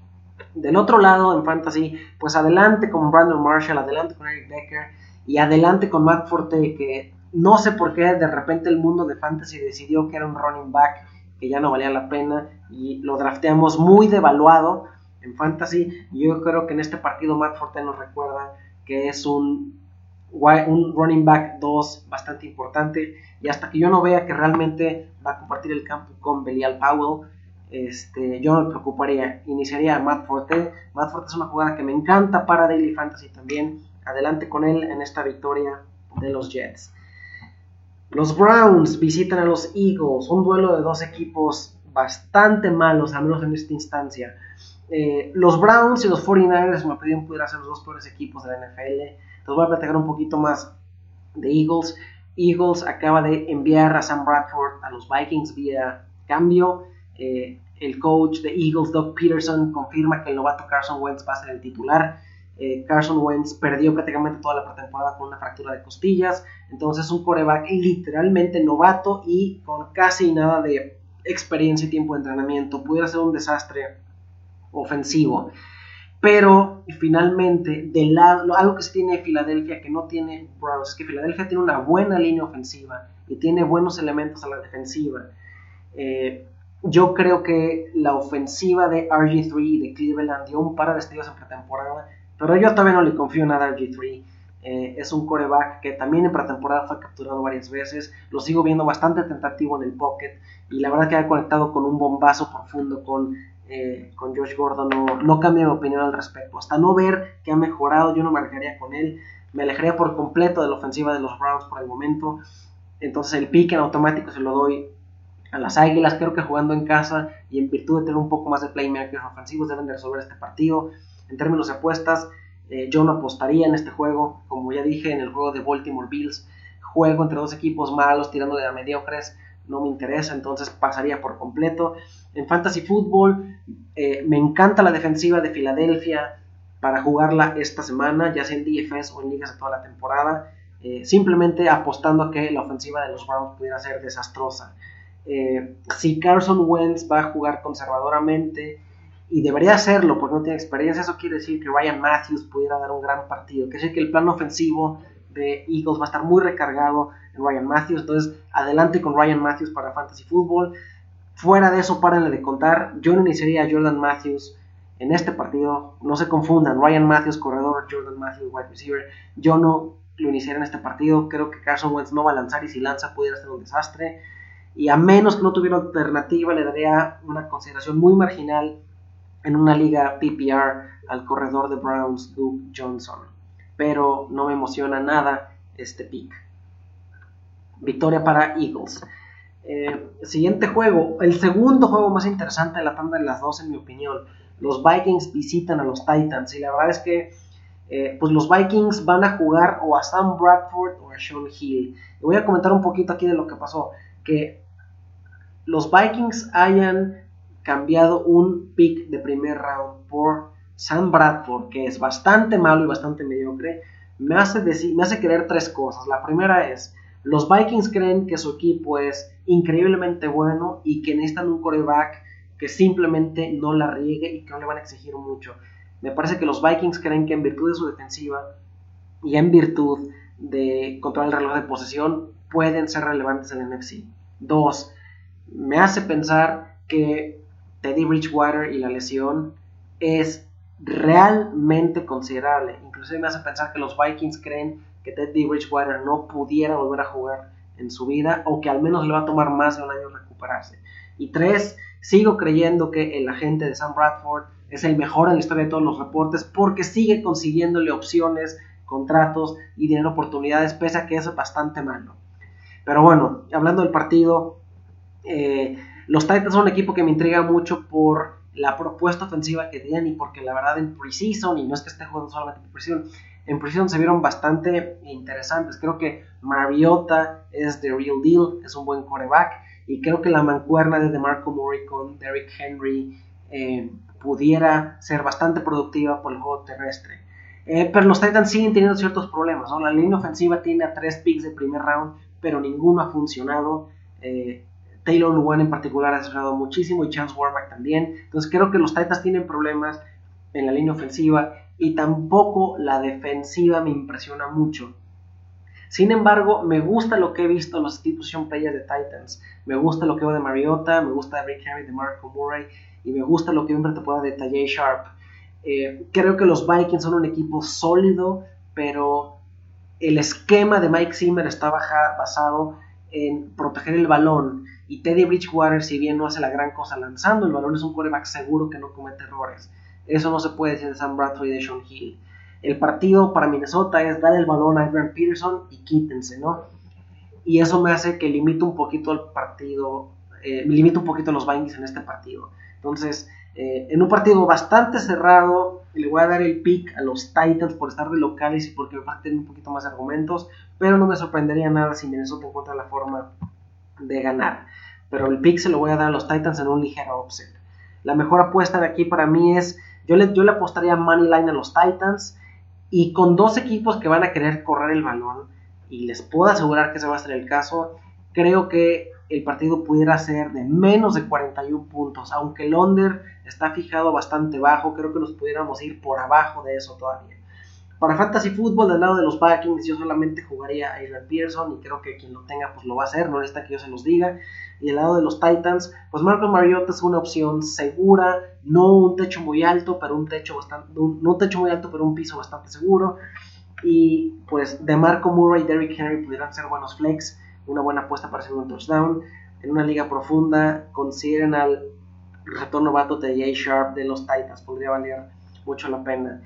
Del otro lado, en Fantasy, pues adelante con Brandon Marshall, adelante con Eric Becker y adelante con Matt Forte, que no sé por qué de repente el mundo de Fantasy decidió que era un running back que ya no valía la pena y lo drafteamos muy devaluado en fantasy. Yo creo que en este partido Matt Forte nos recuerda que es un, un running back 2 bastante importante y hasta que yo no vea que realmente va a compartir el campo con Belial Powell, este, yo me preocuparía, iniciaría a Matt Forte. Matt Forte es una jugada que me encanta para Daily Fantasy también. Adelante con él en esta victoria de los Jets. Los Browns visitan a los Eagles, un duelo de dos equipos bastante malos, al menos en esta instancia. Eh, los Browns y los 49ers me pedían poder ser los dos peores equipos de la NFL. Entonces voy a platicar un poquito más de Eagles. Eagles acaba de enviar a Sam Bradford a los Vikings vía cambio. Eh, el coach de Eagles, Doug Peterson, confirma que el novato Carson Wentz va a ser el titular. Eh, Carson Wentz perdió prácticamente toda la pretemporada con una fractura de costillas. Entonces es un coreback literalmente novato y con casi nada de experiencia y tiempo de entrenamiento. Pudiera ser un desastre ofensivo. Pero finalmente, del lado, algo que se tiene Filadelfia que no tiene Browns es que Filadelfia tiene una buena línea ofensiva y tiene buenos elementos a la defensiva. Eh, yo creo que la ofensiva de RG3 de Cleveland dio un par de destellos en pretemporada pero yo todavía no le confío nada a G3. Eh, es un coreback que también en pretemporada fue capturado varias veces. Lo sigo viendo bastante tentativo en el pocket. Y la verdad que ha conectado con un bombazo profundo con, eh, con Josh Gordon. No, no cambia mi opinión al respecto. Hasta no ver que ha mejorado, yo no me alejaría con él. Me alejaría por completo de la ofensiva de los Browns por el momento. Entonces el pick en automático se lo doy a las Águilas. Creo que jugando en casa y en virtud de tener un poco más de playmakers ofensivos deben de resolver este partido. En términos de apuestas, eh, yo no apostaría en este juego. Como ya dije en el juego de Baltimore Bills, juego entre dos equipos malos tirando de a mediocres. No me interesa, entonces pasaría por completo. En Fantasy Football, eh, me encanta la defensiva de Filadelfia para jugarla esta semana, ya sea en DFS o en ligas de toda la temporada. Eh, simplemente apostando a que la ofensiva de los Browns pudiera ser desastrosa. si Carson Wentz va a jugar conservadoramente, y debería hacerlo porque no tiene experiencia. Eso quiere decir que Ryan Matthews pudiera dar un gran partido. Quiere decir que el plan ofensivo de Eagles va a estar muy recargado en Ryan Matthews. Entonces, adelante con Ryan Matthews para Fantasy Football. Fuera de eso, párenle de contar. Yo no iniciaría a Jordan Matthews en este partido. No se confundan. Ryan Matthews, corredor, Jordan Matthews, wide receiver. Yo no lo iniciaría en este partido. Creo que Carson Wentz no va a lanzar y si lanza pudiera ser un desastre. Y a menos que no tuviera alternativa, le daría una consideración muy marginal en una liga PPR al corredor de Browns, Duke Johnson. Pero no me emociona nada este pick. Victoria para Eagles. Eh, siguiente juego, el segundo juego más interesante de la tanda de las dos en mi opinión. Los Vikings visitan a los Titans y la verdad es que eh, pues los Vikings van a jugar o a Sam Bradford o a Sean Hill. Y voy a comentar un poquito aquí de lo que pasó. Que los Vikings hayan cambiado un pick de primer round por Sam Bradford, que es bastante malo y bastante mediocre, me hace, decir, me hace creer tres cosas. La primera es, los Vikings creen que su equipo es increíblemente bueno y que necesitan un coreback que simplemente no la riegue y que no le van a exigir mucho. Me parece que los Vikings creen que en virtud de su defensiva y en virtud de controlar el reloj de posesión pueden ser relevantes en el NFC. Dos, me hace pensar que Teddy Bridgewater y la lesión es realmente considerable. Inclusive me hace pensar que los Vikings creen que Teddy Bridgewater no pudiera volver a jugar en su vida o que al menos le va a tomar más de un año recuperarse. Y tres, sigo creyendo que el agente de Sam Bradford es el mejor en la historia de todos los reportes porque sigue consiguiéndole opciones, contratos y dinero oportunidades, pese a que es bastante malo. Pero bueno, hablando del partido, eh, los Titans son un equipo que me intriga mucho por la propuesta ofensiva que tienen y porque la verdad en preseason, y no es que esté jugando solamente en preseason, en preseason se vieron bastante interesantes. Creo que Mariota es the real deal, es un buen coreback y creo que la mancuerna de DeMarco Murray con Derrick Henry eh, pudiera ser bastante productiva por el juego terrestre. Eh, pero los Titans siguen teniendo ciertos problemas. La línea ofensiva tiene a tres picks de primer round, pero ninguno ha funcionado. Eh, Taylor Luan en particular ha desarrollado muchísimo y Chance Warmack también. Entonces creo que los Titans tienen problemas en la línea ofensiva y tampoco la defensiva me impresiona mucho. Sin embargo, me gusta lo que he visto en los institution players de Titans. Me gusta lo que veo de Mariota, me gusta de Rick Henry, de Marco Murray y me gusta lo que veo en temporada de Tajay Sharp. Eh, creo que los Vikings son un equipo sólido, pero el esquema de Mike Zimmer está basado en proteger el balón y Teddy Bridgewater, si bien no hace la gran cosa lanzando el balón, es un quarterback seguro que no comete errores. Eso no se puede decir de Sam Bradford y de Sean Hill. El partido para Minnesota es dar el balón a Adrian Peterson y quítense, ¿no? Y eso me hace que limite un poquito el partido, eh, limite un poquito los Vikings en este partido. Entonces, eh, en un partido bastante cerrado, le voy a dar el pick a los Titans por estar de locales y porque me faltan un poquito más argumentos, pero no me sorprendería nada si Minnesota encuentra la forma de ganar. Pero el pick se lo voy a dar a los Titans en un ligero offset. La mejor apuesta de aquí para mí es, yo le, yo le apostaría money line a los Titans y con dos equipos que van a querer correr el balón y les puedo asegurar que ese va a ser el caso, creo que el partido pudiera ser de menos de 41 puntos, aunque el under está fijado bastante bajo, creo que nos pudiéramos ir por abajo de eso todavía. Para Fantasy Football, del lado de los Vikings, yo solamente jugaría a Adrian Pearson y creo que quien lo tenga pues lo va a hacer, no necesita que yo se los diga. Y del lado de los Titans, pues Marcos Mariota es una opción segura, no un techo muy alto, pero un techo bastante, no un techo muy alto, pero un piso bastante seguro. Y pues de Marco Murray y Derrick Henry pudieran ser buenos flex, una buena apuesta para hacer un touchdown. En una liga profunda, consideren al retorno vato de Jay Sharp de los Titans, podría valer mucho la pena.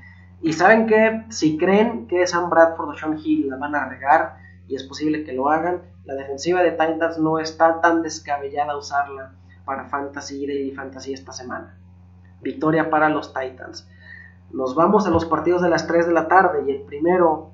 Y saben que si creen que Sam Bradford o Sean Hill la van a regar, y es posible que lo hagan, la defensiva de Titans no está tan descabellada usarla para Fantasy y Fantasy esta semana. Victoria para los Titans. Nos vamos a los partidos de las 3 de la tarde y el primero,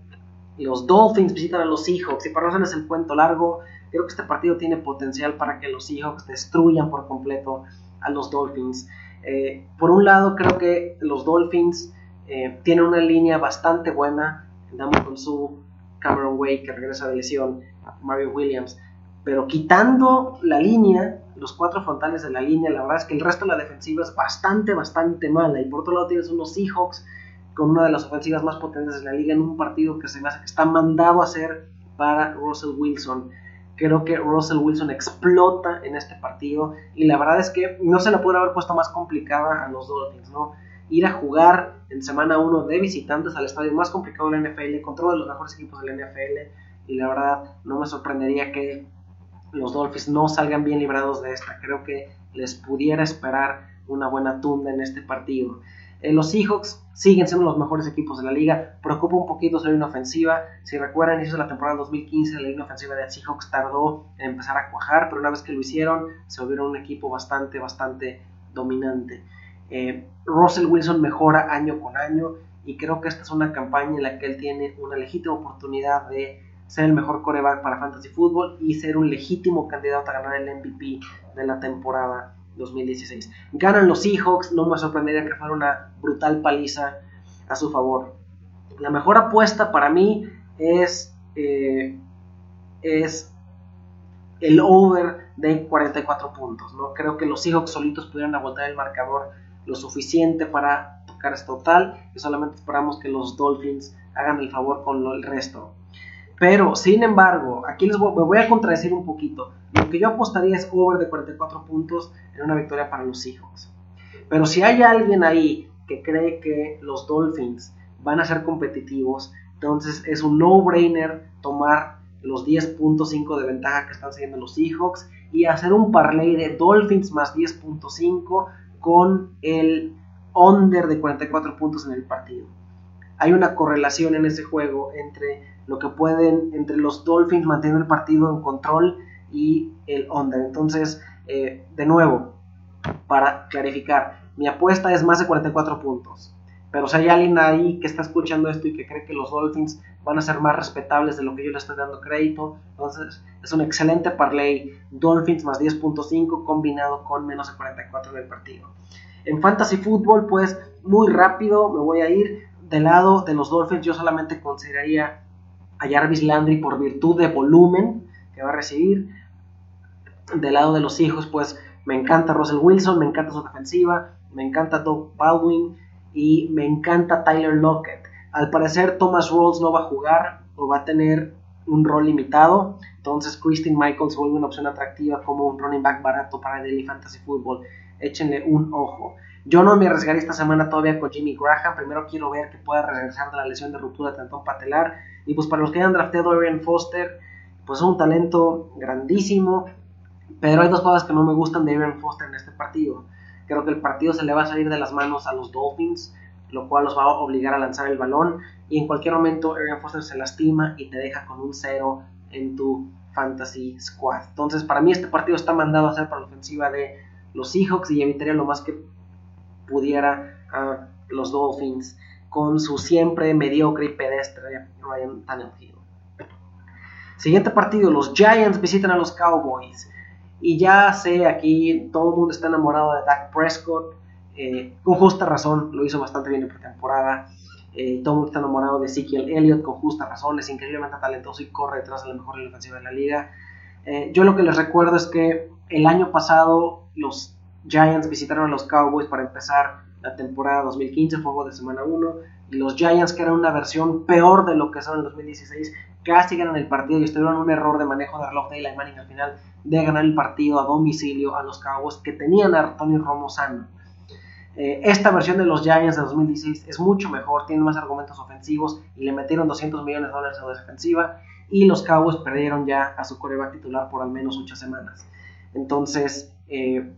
los Dolphins visitan a los Seahawks. Y para no hacerles el cuento largo, creo que este partido tiene potencial para que los Seahawks destruyan por completo a los Dolphins. Eh, por un lado, creo que los Dolphins eh, tienen una línea bastante buena. Andamos con su Cameron Way que regresa de lesión, Mario Williams. Pero quitando la línea, los cuatro frontales de la línea, la verdad es que el resto de la defensiva es bastante, bastante mala. Y por otro lado tienes unos Seahawks con una de las ofensivas más potentes de la liga en un partido que se está mandado a hacer para Russell Wilson. Creo que Russell Wilson explota en este partido y la verdad es que no se la puede haber puesto más complicada a los Dolphins, ¿no? Ir a jugar en semana 1 de visitantes al estadio más complicado de la NFL contra uno de los mejores equipos de la NFL y la verdad no me sorprendería que los Dolphins no salgan bien librados de esta. Creo que les pudiera esperar una buena tunda en este partido. Eh, los Seahawks siguen siendo los mejores equipos de la liga. Preocupa un poquito su línea ofensiva. Si recuerdan, inicio de la temporada 2015, la línea ofensiva de Seahawks tardó en empezar a cuajar, pero una vez que lo hicieron, se volvieron un equipo bastante, bastante dominante. Eh, Russell Wilson mejora año con año y creo que esta es una campaña en la que él tiene una legítima oportunidad de ser el mejor coreback para Fantasy Football y ser un legítimo candidato a ganar el MVP de la temporada 2016. Ganan los Seahawks, no me sorprendería que fuera una brutal paliza a su favor. La mejor apuesta para mí es, eh, es el over de 44 puntos. ¿no? Creo que los Seahawks solitos pudieran agotar el marcador lo suficiente para tocar este total y solamente esperamos que los Dolphins hagan el favor con el resto. Pero, sin embargo, aquí les voy, me voy a contradecir un poquito. Lo que yo apostaría es over de 44 puntos en una victoria para los Seahawks. Pero si hay alguien ahí que cree que los Dolphins van a ser competitivos, entonces es un no-brainer tomar los 10.5 de ventaja que están siguiendo los Seahawks y hacer un parlay de Dolphins más 10.5 con el under de 44 puntos en el partido. Hay una correlación en ese juego entre lo que pueden entre los Dolphins mantener el partido en control y el under. Entonces, eh, de nuevo, para clarificar, mi apuesta es más de 44 puntos. Pero si hay alguien ahí que está escuchando esto y que cree que los Dolphins van a ser más respetables de lo que yo le estoy dando crédito, entonces es un excelente parlay. Dolphins más 10.5 combinado con menos de 44 en el partido. En Fantasy Football, pues muy rápido me voy a ir del lado de los Dolphins. Yo solamente consideraría a Jarvis Landry por virtud de volumen que va a recibir. Del lado de los hijos, pues me encanta Russell Wilson, me encanta su defensiva, me encanta Doug Baldwin y me encanta Tyler Lockett. Al parecer Thomas Rawls no va a jugar o va a tener un rol limitado, entonces Christine Michaels vuelve una opción atractiva como un running back barato para Daily Fantasy Football. Échenle un ojo. Yo no me arriesgaré esta semana todavía con Jimmy Graham. Primero quiero ver que pueda regresar de la lesión de ruptura de tantón patelar. Y pues para los que hayan drafteado a Arian Foster, pues es un talento grandísimo. Pero hay dos cosas que no me gustan de Arian Foster en este partido. Creo que el partido se le va a salir de las manos a los Dolphins, lo cual los va a obligar a lanzar el balón. Y en cualquier momento Arian Foster se lastima y te deja con un cero en tu fantasy squad. Entonces, para mí este partido está mandado a ser para la ofensiva de los Seahawks y evitaría lo más que pudiera a los Dolphins con su siempre mediocre y pedestre Ryan Tannehill. Siguiente partido, los Giants visitan a los Cowboys. Y ya sé, aquí todo el mundo está enamorado de Dak Prescott. Eh, con justa razón, lo hizo bastante bien en pretemporada. Eh, todo el mundo está enamorado de Ezekiel Elliott con justa razón. Es increíblemente talentoso y corre detrás de la mejor ofensiva de la liga. Eh, yo lo que les recuerdo es que el año pasado los Giants visitaron a los Cowboys para empezar la temporada 2015, juego de semana 1, y los Giants, que eran una versión peor de lo que son en 2016, casi ganan el partido y estuvieron un error de manejo de reloj de Eli Manning al final de ganar el partido a domicilio a los Cowboys que tenían a Tony Romo sano. Eh, esta versión de los Giants de 2016 es mucho mejor, tiene más argumentos ofensivos y le metieron 200 millones de dólares a la defensiva y los Cowboys perdieron ya a su coreback titular por al menos 8 semanas. Entonces, eh,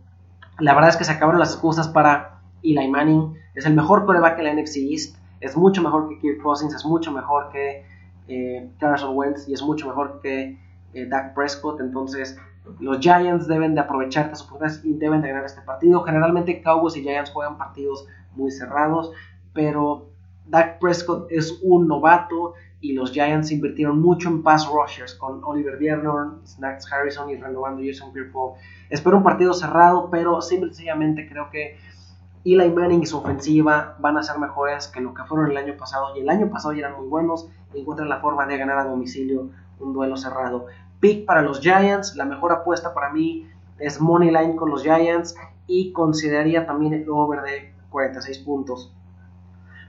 la verdad es que se acabaron las excusas para Eli Manning. Es el mejor coreback en la NFC East. Es mucho mejor que Kirk Cousins, es mucho mejor que eh, Carson Wentz y es mucho mejor que eh, Dak Prescott. Entonces, los Giants deben de aprovechar estas oportunidades y deben de ganar este partido. Generalmente Cowboys y Giants juegan partidos muy cerrados, pero Dak Prescott es un novato y los Giants invirtieron mucho en pass rushers con Oliver Biernorn, Snacks Harrison y renovando Jason Pierre-Paul. Espero un partido cerrado, pero simplemente creo que Eli Manning y su ofensiva van a ser mejores que lo que fueron el año pasado. Y el año pasado ya eran muy buenos y encuentran la forma de ganar a domicilio un duelo cerrado. Pick para los Giants, la mejor apuesta para mí es Money Line con los Giants y consideraría también el over de 46 puntos.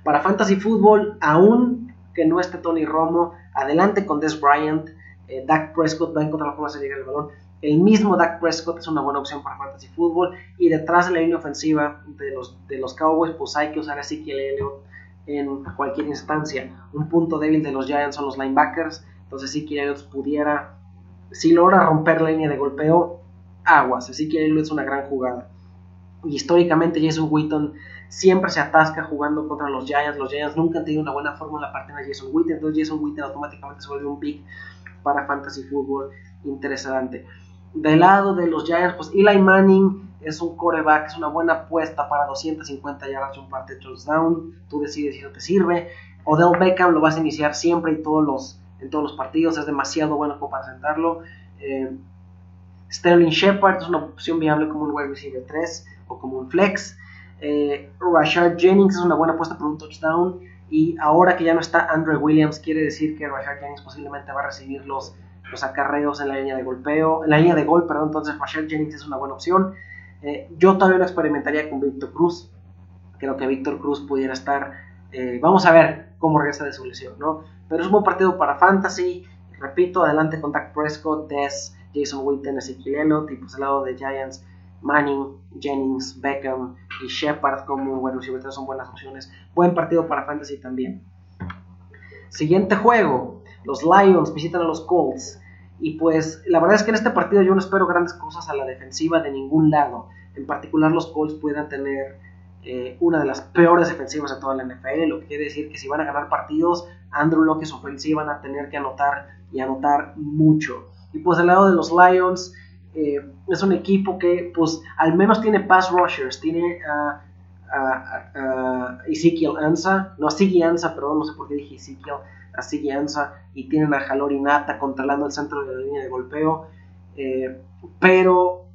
Para Fantasy Football, aún que no esté Tony Romo, adelante con Des Bryant, eh, Dak Prescott va a encontrar la forma de llegar al balón. El mismo Dak Prescott es una buena opción para Fantasy Football y detrás de la línea ofensiva de los, de los Cowboys, pues hay que usar a Ezekiel Elliott en cualquier instancia. Un punto débil de los Giants son los linebackers, entonces Ezekiel Elliott pudiera, si logra romper la línea de golpeo, aguas. Ezekiel Elliott es una gran jugada. Y históricamente Jason Witton siempre se atasca jugando contra los Giants. Los Giants nunca han tenido una buena fórmula partida de Jason Witten, entonces Jason Witten automáticamente se vuelve un pick para fantasy fútbol interesante. Del lado de los Giants, pues Eli Manning es un coreback, es una buena apuesta para 250 yardas y un par de touchdown. Tú decides si eso te sirve. Odell Beckham lo vas a iniciar siempre y todos los, en todos los partidos, es demasiado bueno como para sentarlo. Eh, Sterling Shepard es una opción viable como un wide receiver 3 o como un flex. Eh, Rashard Jennings es una buena apuesta por un touchdown. Y ahora que ya no está Andrew Williams, quiere decir que Rashard Jennings posiblemente va a recibir los, los acarreos en la línea de golpeo, en la línea de gol, perdón. Entonces Rashard Jennings es una buena opción. Eh, yo todavía no experimentaría con Víctor Cruz. Creo que Víctor Cruz pudiera estar. Eh, vamos a ver cómo regresa de su lesión, ¿no? Pero es un buen partido para Fantasy. Repito, adelante con Dak Prescott, Des, Jason Witten, y pues al lado de Giants Manning, Jennings, Beckham y Shepard como bueno, si son buenas opciones. Buen partido para Fantasy también. Siguiente juego, los Lions visitan a los Colts. Y pues la verdad es que en este partido yo no espero grandes cosas a la defensiva de ningún lado. En particular los Colts puedan tener eh, una de las peores defensivas de toda la NFL, lo que quiere decir que si van a ganar partidos, Andrew Locke y su ofensiva van a tener que anotar y anotar mucho. Y pues del lado de los Lions, eh, es un equipo que pues al menos tiene pass rushers, tiene a, Ezekiel Ansa, no a Sigi Ansa, perdón, no sé por qué dije Ezekiel, a Sigi Ansa, y tienen a Jalori Nata controlando el centro de la línea de golpeo, eh, pero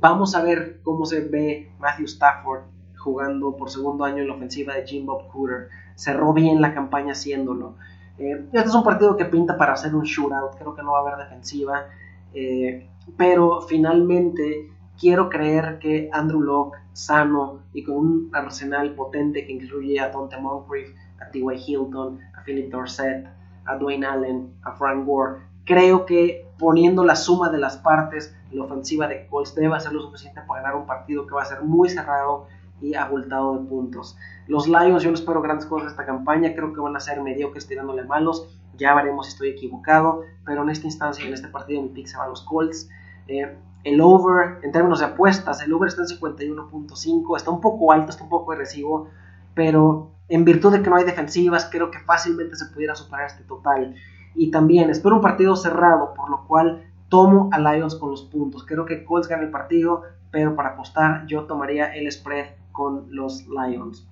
vamos a ver cómo se ve Matthew Stafford jugando por segundo año en la ofensiva de Jim Bob Cooter, cerró bien la campaña haciéndolo. Eh, este es un partido que pinta para hacer un shootout, creo que no va a haber defensiva. Eh, pero finalmente quiero creer que Andrew Locke, sano y con un arsenal potente que incluye a Dante Moncrief, a T.Y. Hilton, a Philip Dorsett, a Dwayne Allen, a Frank Gore, creo que poniendo la suma de las partes, la ofensiva de Colts debe ser lo suficiente para ganar un partido que va a ser muy cerrado y abultado de puntos. Los Lions, yo no espero grandes cosas de esta campaña, creo que van a ser mediocres tirándole malos, ya veremos si estoy equivocado, pero en esta instancia, en este partido, mi pick se va a los Colts. Eh, el over, en términos de apuestas, el over está en 51.5, está un poco alto, está un poco agresivo, pero en virtud de que no hay defensivas, creo que fácilmente se pudiera superar este total. Y también espero un partido cerrado, por lo cual tomo a Lions con los puntos. Creo que Colts gana el partido, pero para apostar yo tomaría el spread con los Lions.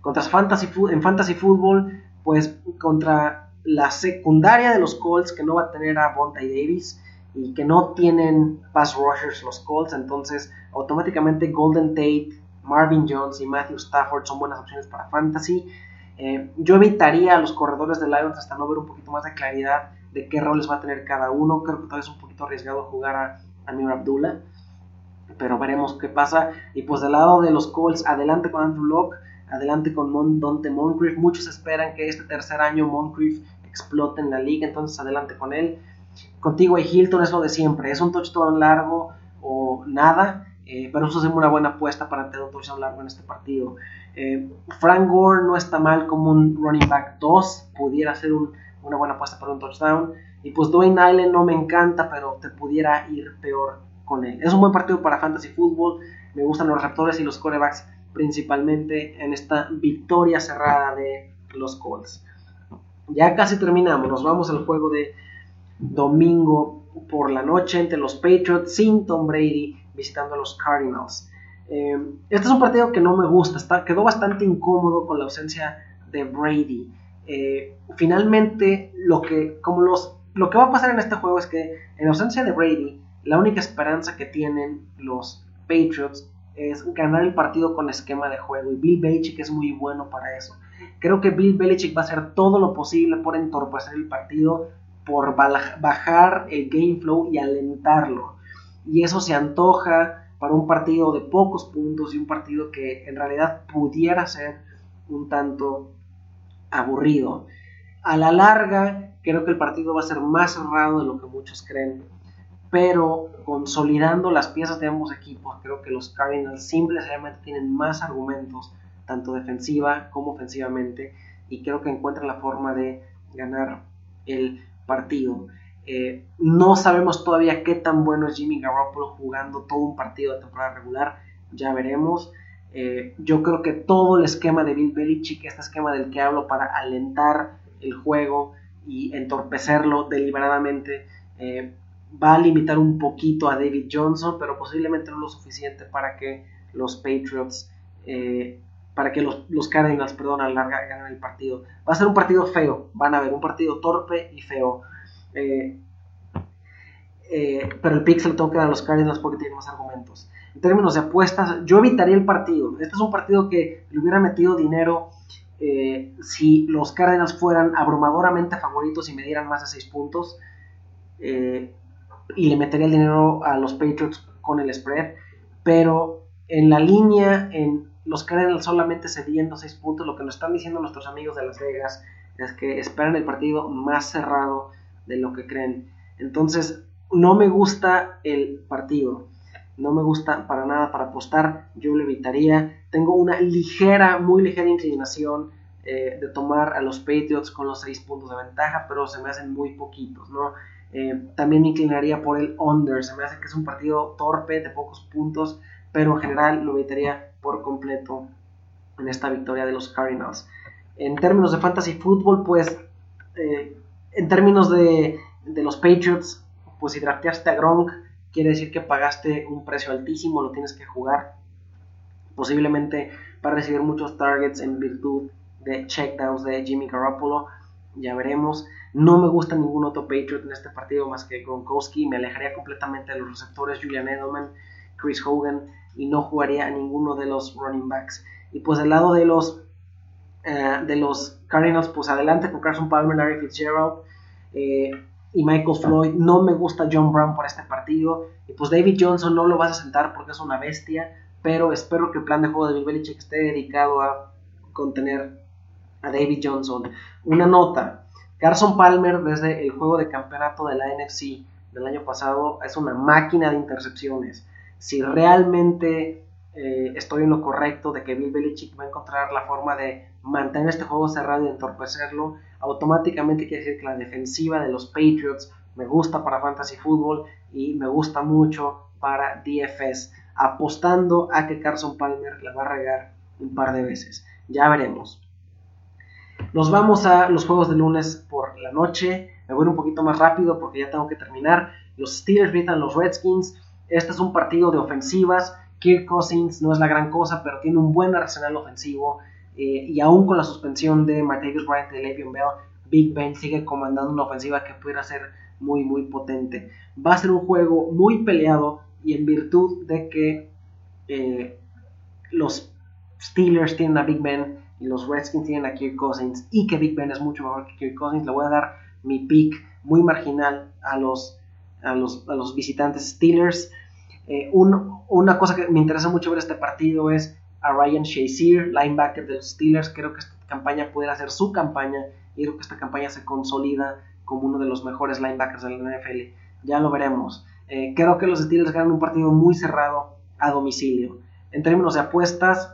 Contra fantasy, en Fantasy Football, pues contra la secundaria de los Colts, que no va a tener a Bonta Davis, y que no tienen pass rushers los Colts, entonces automáticamente Golden Tate, Marvin Jones y Matthew Stafford son buenas opciones para fantasy. Eh, yo evitaría a los corredores de Lions hasta no ver un poquito más de claridad de qué roles va a tener cada uno. Creo que todavía es un poquito arriesgado jugar a Amir Abdullah, pero veremos qué pasa. Y pues del lado de los Colts, adelante con Andrew Locke, adelante con Mon Dante Moncrief. Muchos esperan que este tercer año Moncrief explote en la liga, entonces adelante con él. Contigo y Hilton es lo de siempre, es un touchdown largo o nada eh, pero eso es una buena apuesta para tener un touchdown largo en este partido. Eh, Frank Gore no está mal como un running back 2, pudiera ser una buena apuesta para un touchdown. Y pues Dwayne Allen no me encanta, pero te pudiera ir peor Es un buen partido para fantasy football. Me gustan los receptores y los corebacks principalmente en esta victoria cerrada de los Colts. Ya casi terminamos, nos vamos al juego de domingo por la noche entre los Patriots sin Tom Brady visitando a los Cardinals. Eh, este es un partido que no me gusta, quedó bastante incómodo con la ausencia de Brady. Eh, finalmente, lo que, como los, lo que va a pasar en este juego es que en ausencia de Brady, la única esperanza que tienen los Patriots es ganar el partido con esquema de juego. Y Bill Belichick es muy bueno para eso. Creo que Bill Belichick va a hacer todo lo posible por entorpecer el partido, por bajar el game flow y alentarlo. Y eso se antoja para un partido de pocos puntos y un partido que en realidad pudiera ser un tanto aburrido. A la larga, creo que el partido va a ser más cerrado de lo que muchos creen, pero consolidando las piezas de ambos equipos, creo que los Cardinals simplemente tienen más argumentos, tanto defensiva como ofensivamente, y creo que encuentran la forma de ganar el partido. Eh, no sabemos todavía qué tan bueno es Jimmy Garoppolo jugando todo un partido de temporada regular, ya veremos. Eh, yo creo que todo el esquema de Bill Belichick, este esquema del que hablo para alentar el juego y entorpecerlo deliberadamente, eh, va a limitar un poquito a David Johnson, pero posiblemente no lo suficiente para que los Patriots, para que los, los Cardinals, perdón, a larga ganen el partido. Va a ser un partido feo, van a ver, un partido torpe y feo. Eh, eh, pero el Pixel tengo que dar a los Cardinals porque tiene más argumentos. En términos de apuestas, yo evitaría el partido. Este es un partido que le hubiera metido dinero eh, si los Cardinals fueran abrumadoramente favoritos y me dieran más de 6 puntos. Y le metería el dinero a los Patriots con el spread. Pero en la línea, en los Cardinals solamente cediendo 6 puntos, lo que nos están diciendo nuestros amigos de Las Vegas es que esperan el partido más cerrado de lo que creen. Entonces, no me gusta el partido. No me gusta para nada para apostar. Yo lo evitaría. Tengo una ligera, muy ligera inclinación eh, de tomar a los Patriots con los 6 puntos de ventaja, pero se me hacen muy poquitos, ¿no? Eh, también me inclinaría por el under. Se me hace que es un partido torpe, de pocos puntos, pero en general lo evitaría por completo en esta victoria de los Cardinals. En términos de fantasy fútbol, pues eh, en términos de, los Patriots, pues si drafteaste a Gronk, quiere decir que pagaste un precio altísimo, lo tienes que jugar. Posiblemente va a recibir muchos targets en virtud de checkdowns de Jimmy Garoppolo. Ya veremos. No me gusta ningún otro Patriot en este partido más que Gronkowski. Me alejaría completamente de los receptores Julian Edelman, Chris Hogan y no jugaría a ninguno de los running backs. Y pues del lado de los eh, de los Cardinals, pues adelante con Carson Palmer, Larry Fitzgerald eh, y Michael Floyd. No me gusta John Brown por este partido. Y pues David Johnson no lo vas a sentar porque es una bestia. Pero espero que el plan de juego de Bill Belichick esté dedicado a contener a David Johnson. Una nota. Carson Palmer desde el juego de campeonato de la NFC del año pasado es una máquina de intercepciones. Si realmente eh, estoy en lo correcto de que Bill Belichick va a encontrar la forma de mantener este juego cerrado y entorpecerlo, automáticamente quiere decir que la defensiva de los Patriots me gusta para Fantasy Football y me gusta mucho para DFS, apostando a que Carson Palmer la va a regar un par de veces. Ya veremos. Nos vamos a los juegos de lunes por la noche. Me voy un poquito más rápido porque ya tengo que terminar. Los Steelers visitan los Redskins. Este es un partido de ofensivas Kirk Cousins no es la gran cosa, pero tiene un buen arsenal ofensivo. Eh, y aún con la suspensión de Martavis Bryant y Le'Veon Bell, Big Ben sigue comandando una ofensiva que pudiera ser muy, muy potente. Va a ser un juego muy peleado y en virtud de que eh, los Steelers tienen a Big Ben y los Redskins tienen a Kirk Cousins y que Big Ben es mucho mejor que Kirk Cousins, le voy a dar mi pick muy marginal a los, a los, a los visitantes Steelers. Eh, una cosa que me interesa mucho ver este partido es a Ryan Shazier, linebacker de los Steelers. Creo que esta campaña pudiera ser su campaña y creo que esta campaña se consolida como uno de los mejores linebackers de la NFL. Ya lo veremos. Eh, creo que los Steelers ganan un partido muy cerrado a domicilio. En términos de apuestas,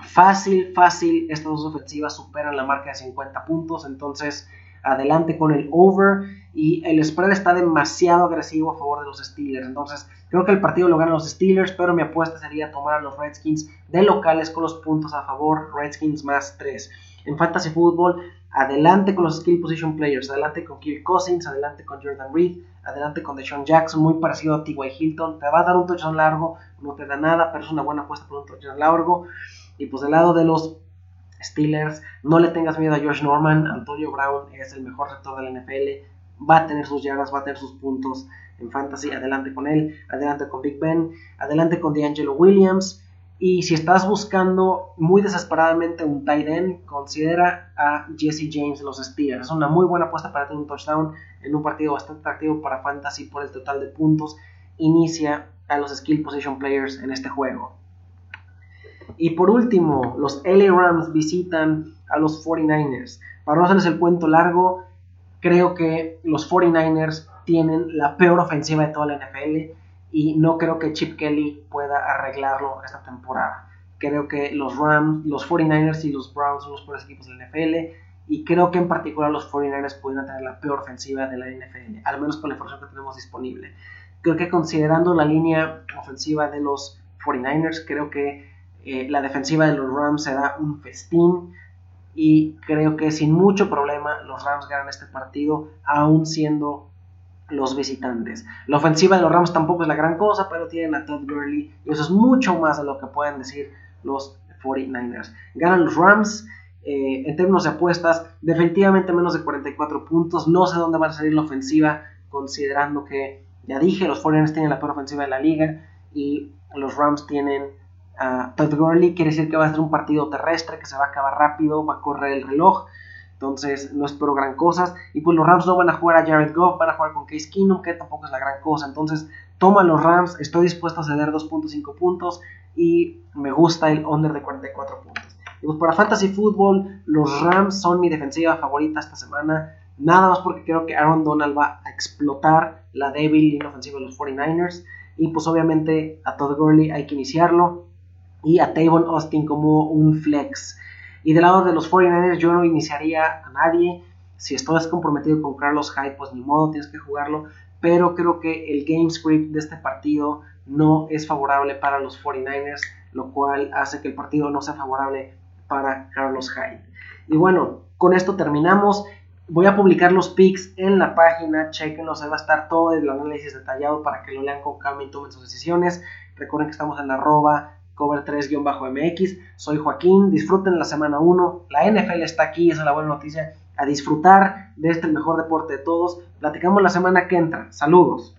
fácil, fácil, estas dos ofensivas superan la marca de 50 puntos, entonces adelante con el over y el spread está demasiado agresivo a favor de los Steelers, entonces creo que el partido lo ganan los Steelers, pero mi apuesta sería tomar a los Redskins de locales con los puntos a favor, Redskins más 3. En Fantasy Football, adelante con los skill position players, adelante con Kirk Cousins, adelante con Jordan Reed, adelante con Deshaun Jackson, muy parecido a T.Y. Hilton, te va a dar un touchdown largo, no te da nada, pero es una buena apuesta por un touchdown largo. Y pues del lado de los Steelers, no le tengas miedo a Josh Norman, Antonio Brown es el mejor sector del NFL, va a tener sus yardas, va a tener sus puntos en fantasy, adelante con él, adelante con Big Ben, adelante con D'Angelo Williams. Y si estás buscando muy desesperadamente un tight end, considera a Jesse James de los Steelers. Es una muy buena apuesta para tener un touchdown en un partido bastante atractivo para fantasy por el total de puntos. Inicia a los skill position players en este juego. Y por último, los LA Rams visitan a los 49ers. Para no hacerles el cuento largo, creo que los 49ers tienen la peor ofensiva de toda la NFL y no creo que Chip Kelly pueda arreglarlo esta temporada. Creo que los Rams, los 49ers y los Browns son los peores equipos de la NFL y creo que en particular los 49ers pueden tener la peor ofensiva de la NFL, al menos con la información que tenemos disponible. Creo que considerando la línea ofensiva de los 49ers, creo que eh, la defensiva de los Rams será un festín y creo que sin mucho problema los Rams ganan este partido, aún siendo los visitantes. La ofensiva de los Rams tampoco es la gran cosa, pero tienen a Todd Gurley y eso es mucho más de lo que pueden decir los 49ers. Ganan los Rams. Eh, en términos de apuestas, definitivamente menos de 44 puntos. No sé dónde va a salir la ofensiva, considerando que, ya dije, los 49ers tienen la peor ofensiva de la liga y los Rams tienen a Todd Gurley. Quiere decir que va a ser un partido terrestre que se va a acabar rápido, va a correr el reloj. Entonces no espero gran cosas. Y pues los Rams no van a jugar a Jared Goff, van a jugar con Case Keenum, que tampoco es la gran cosa. Entonces toma los Rams, estoy dispuesto a ceder 2.5 puntos y me gusta el under de 44 puntos. Y pues para Fantasy Football, los Rams son mi defensiva favorita esta semana. Nada más porque creo que Aaron Donald va a explotar la débil línea ofensiva de los 49ers. Y pues obviamente a Todd Gurley hay que iniciarlo. Y a Tavon Austin como un flex. Y del lado de los 49ers yo no iniciaría a nadie. Si estás comprometido con Carlos Hyde, pues ni modo, tienes que jugarlo. Pero creo que el game script de este partido no es favorable para los 49ers, lo cual hace que el partido no sea favorable para Carlos Hyde. Y bueno, con esto terminamos. Voy a publicar los picks en la página, chequenlos, ahí va a estar todo el análisis detallado para que lo lean con calma y tomen sus decisiones. Recuerden que estamos en arroba cover 3-mx. Soy Joaquín, disfruten la semana 1. La NFL está aquí, esa es la buena noticia. A disfrutar de este mejor deporte de todos. Platicamos la semana que entra. Saludos.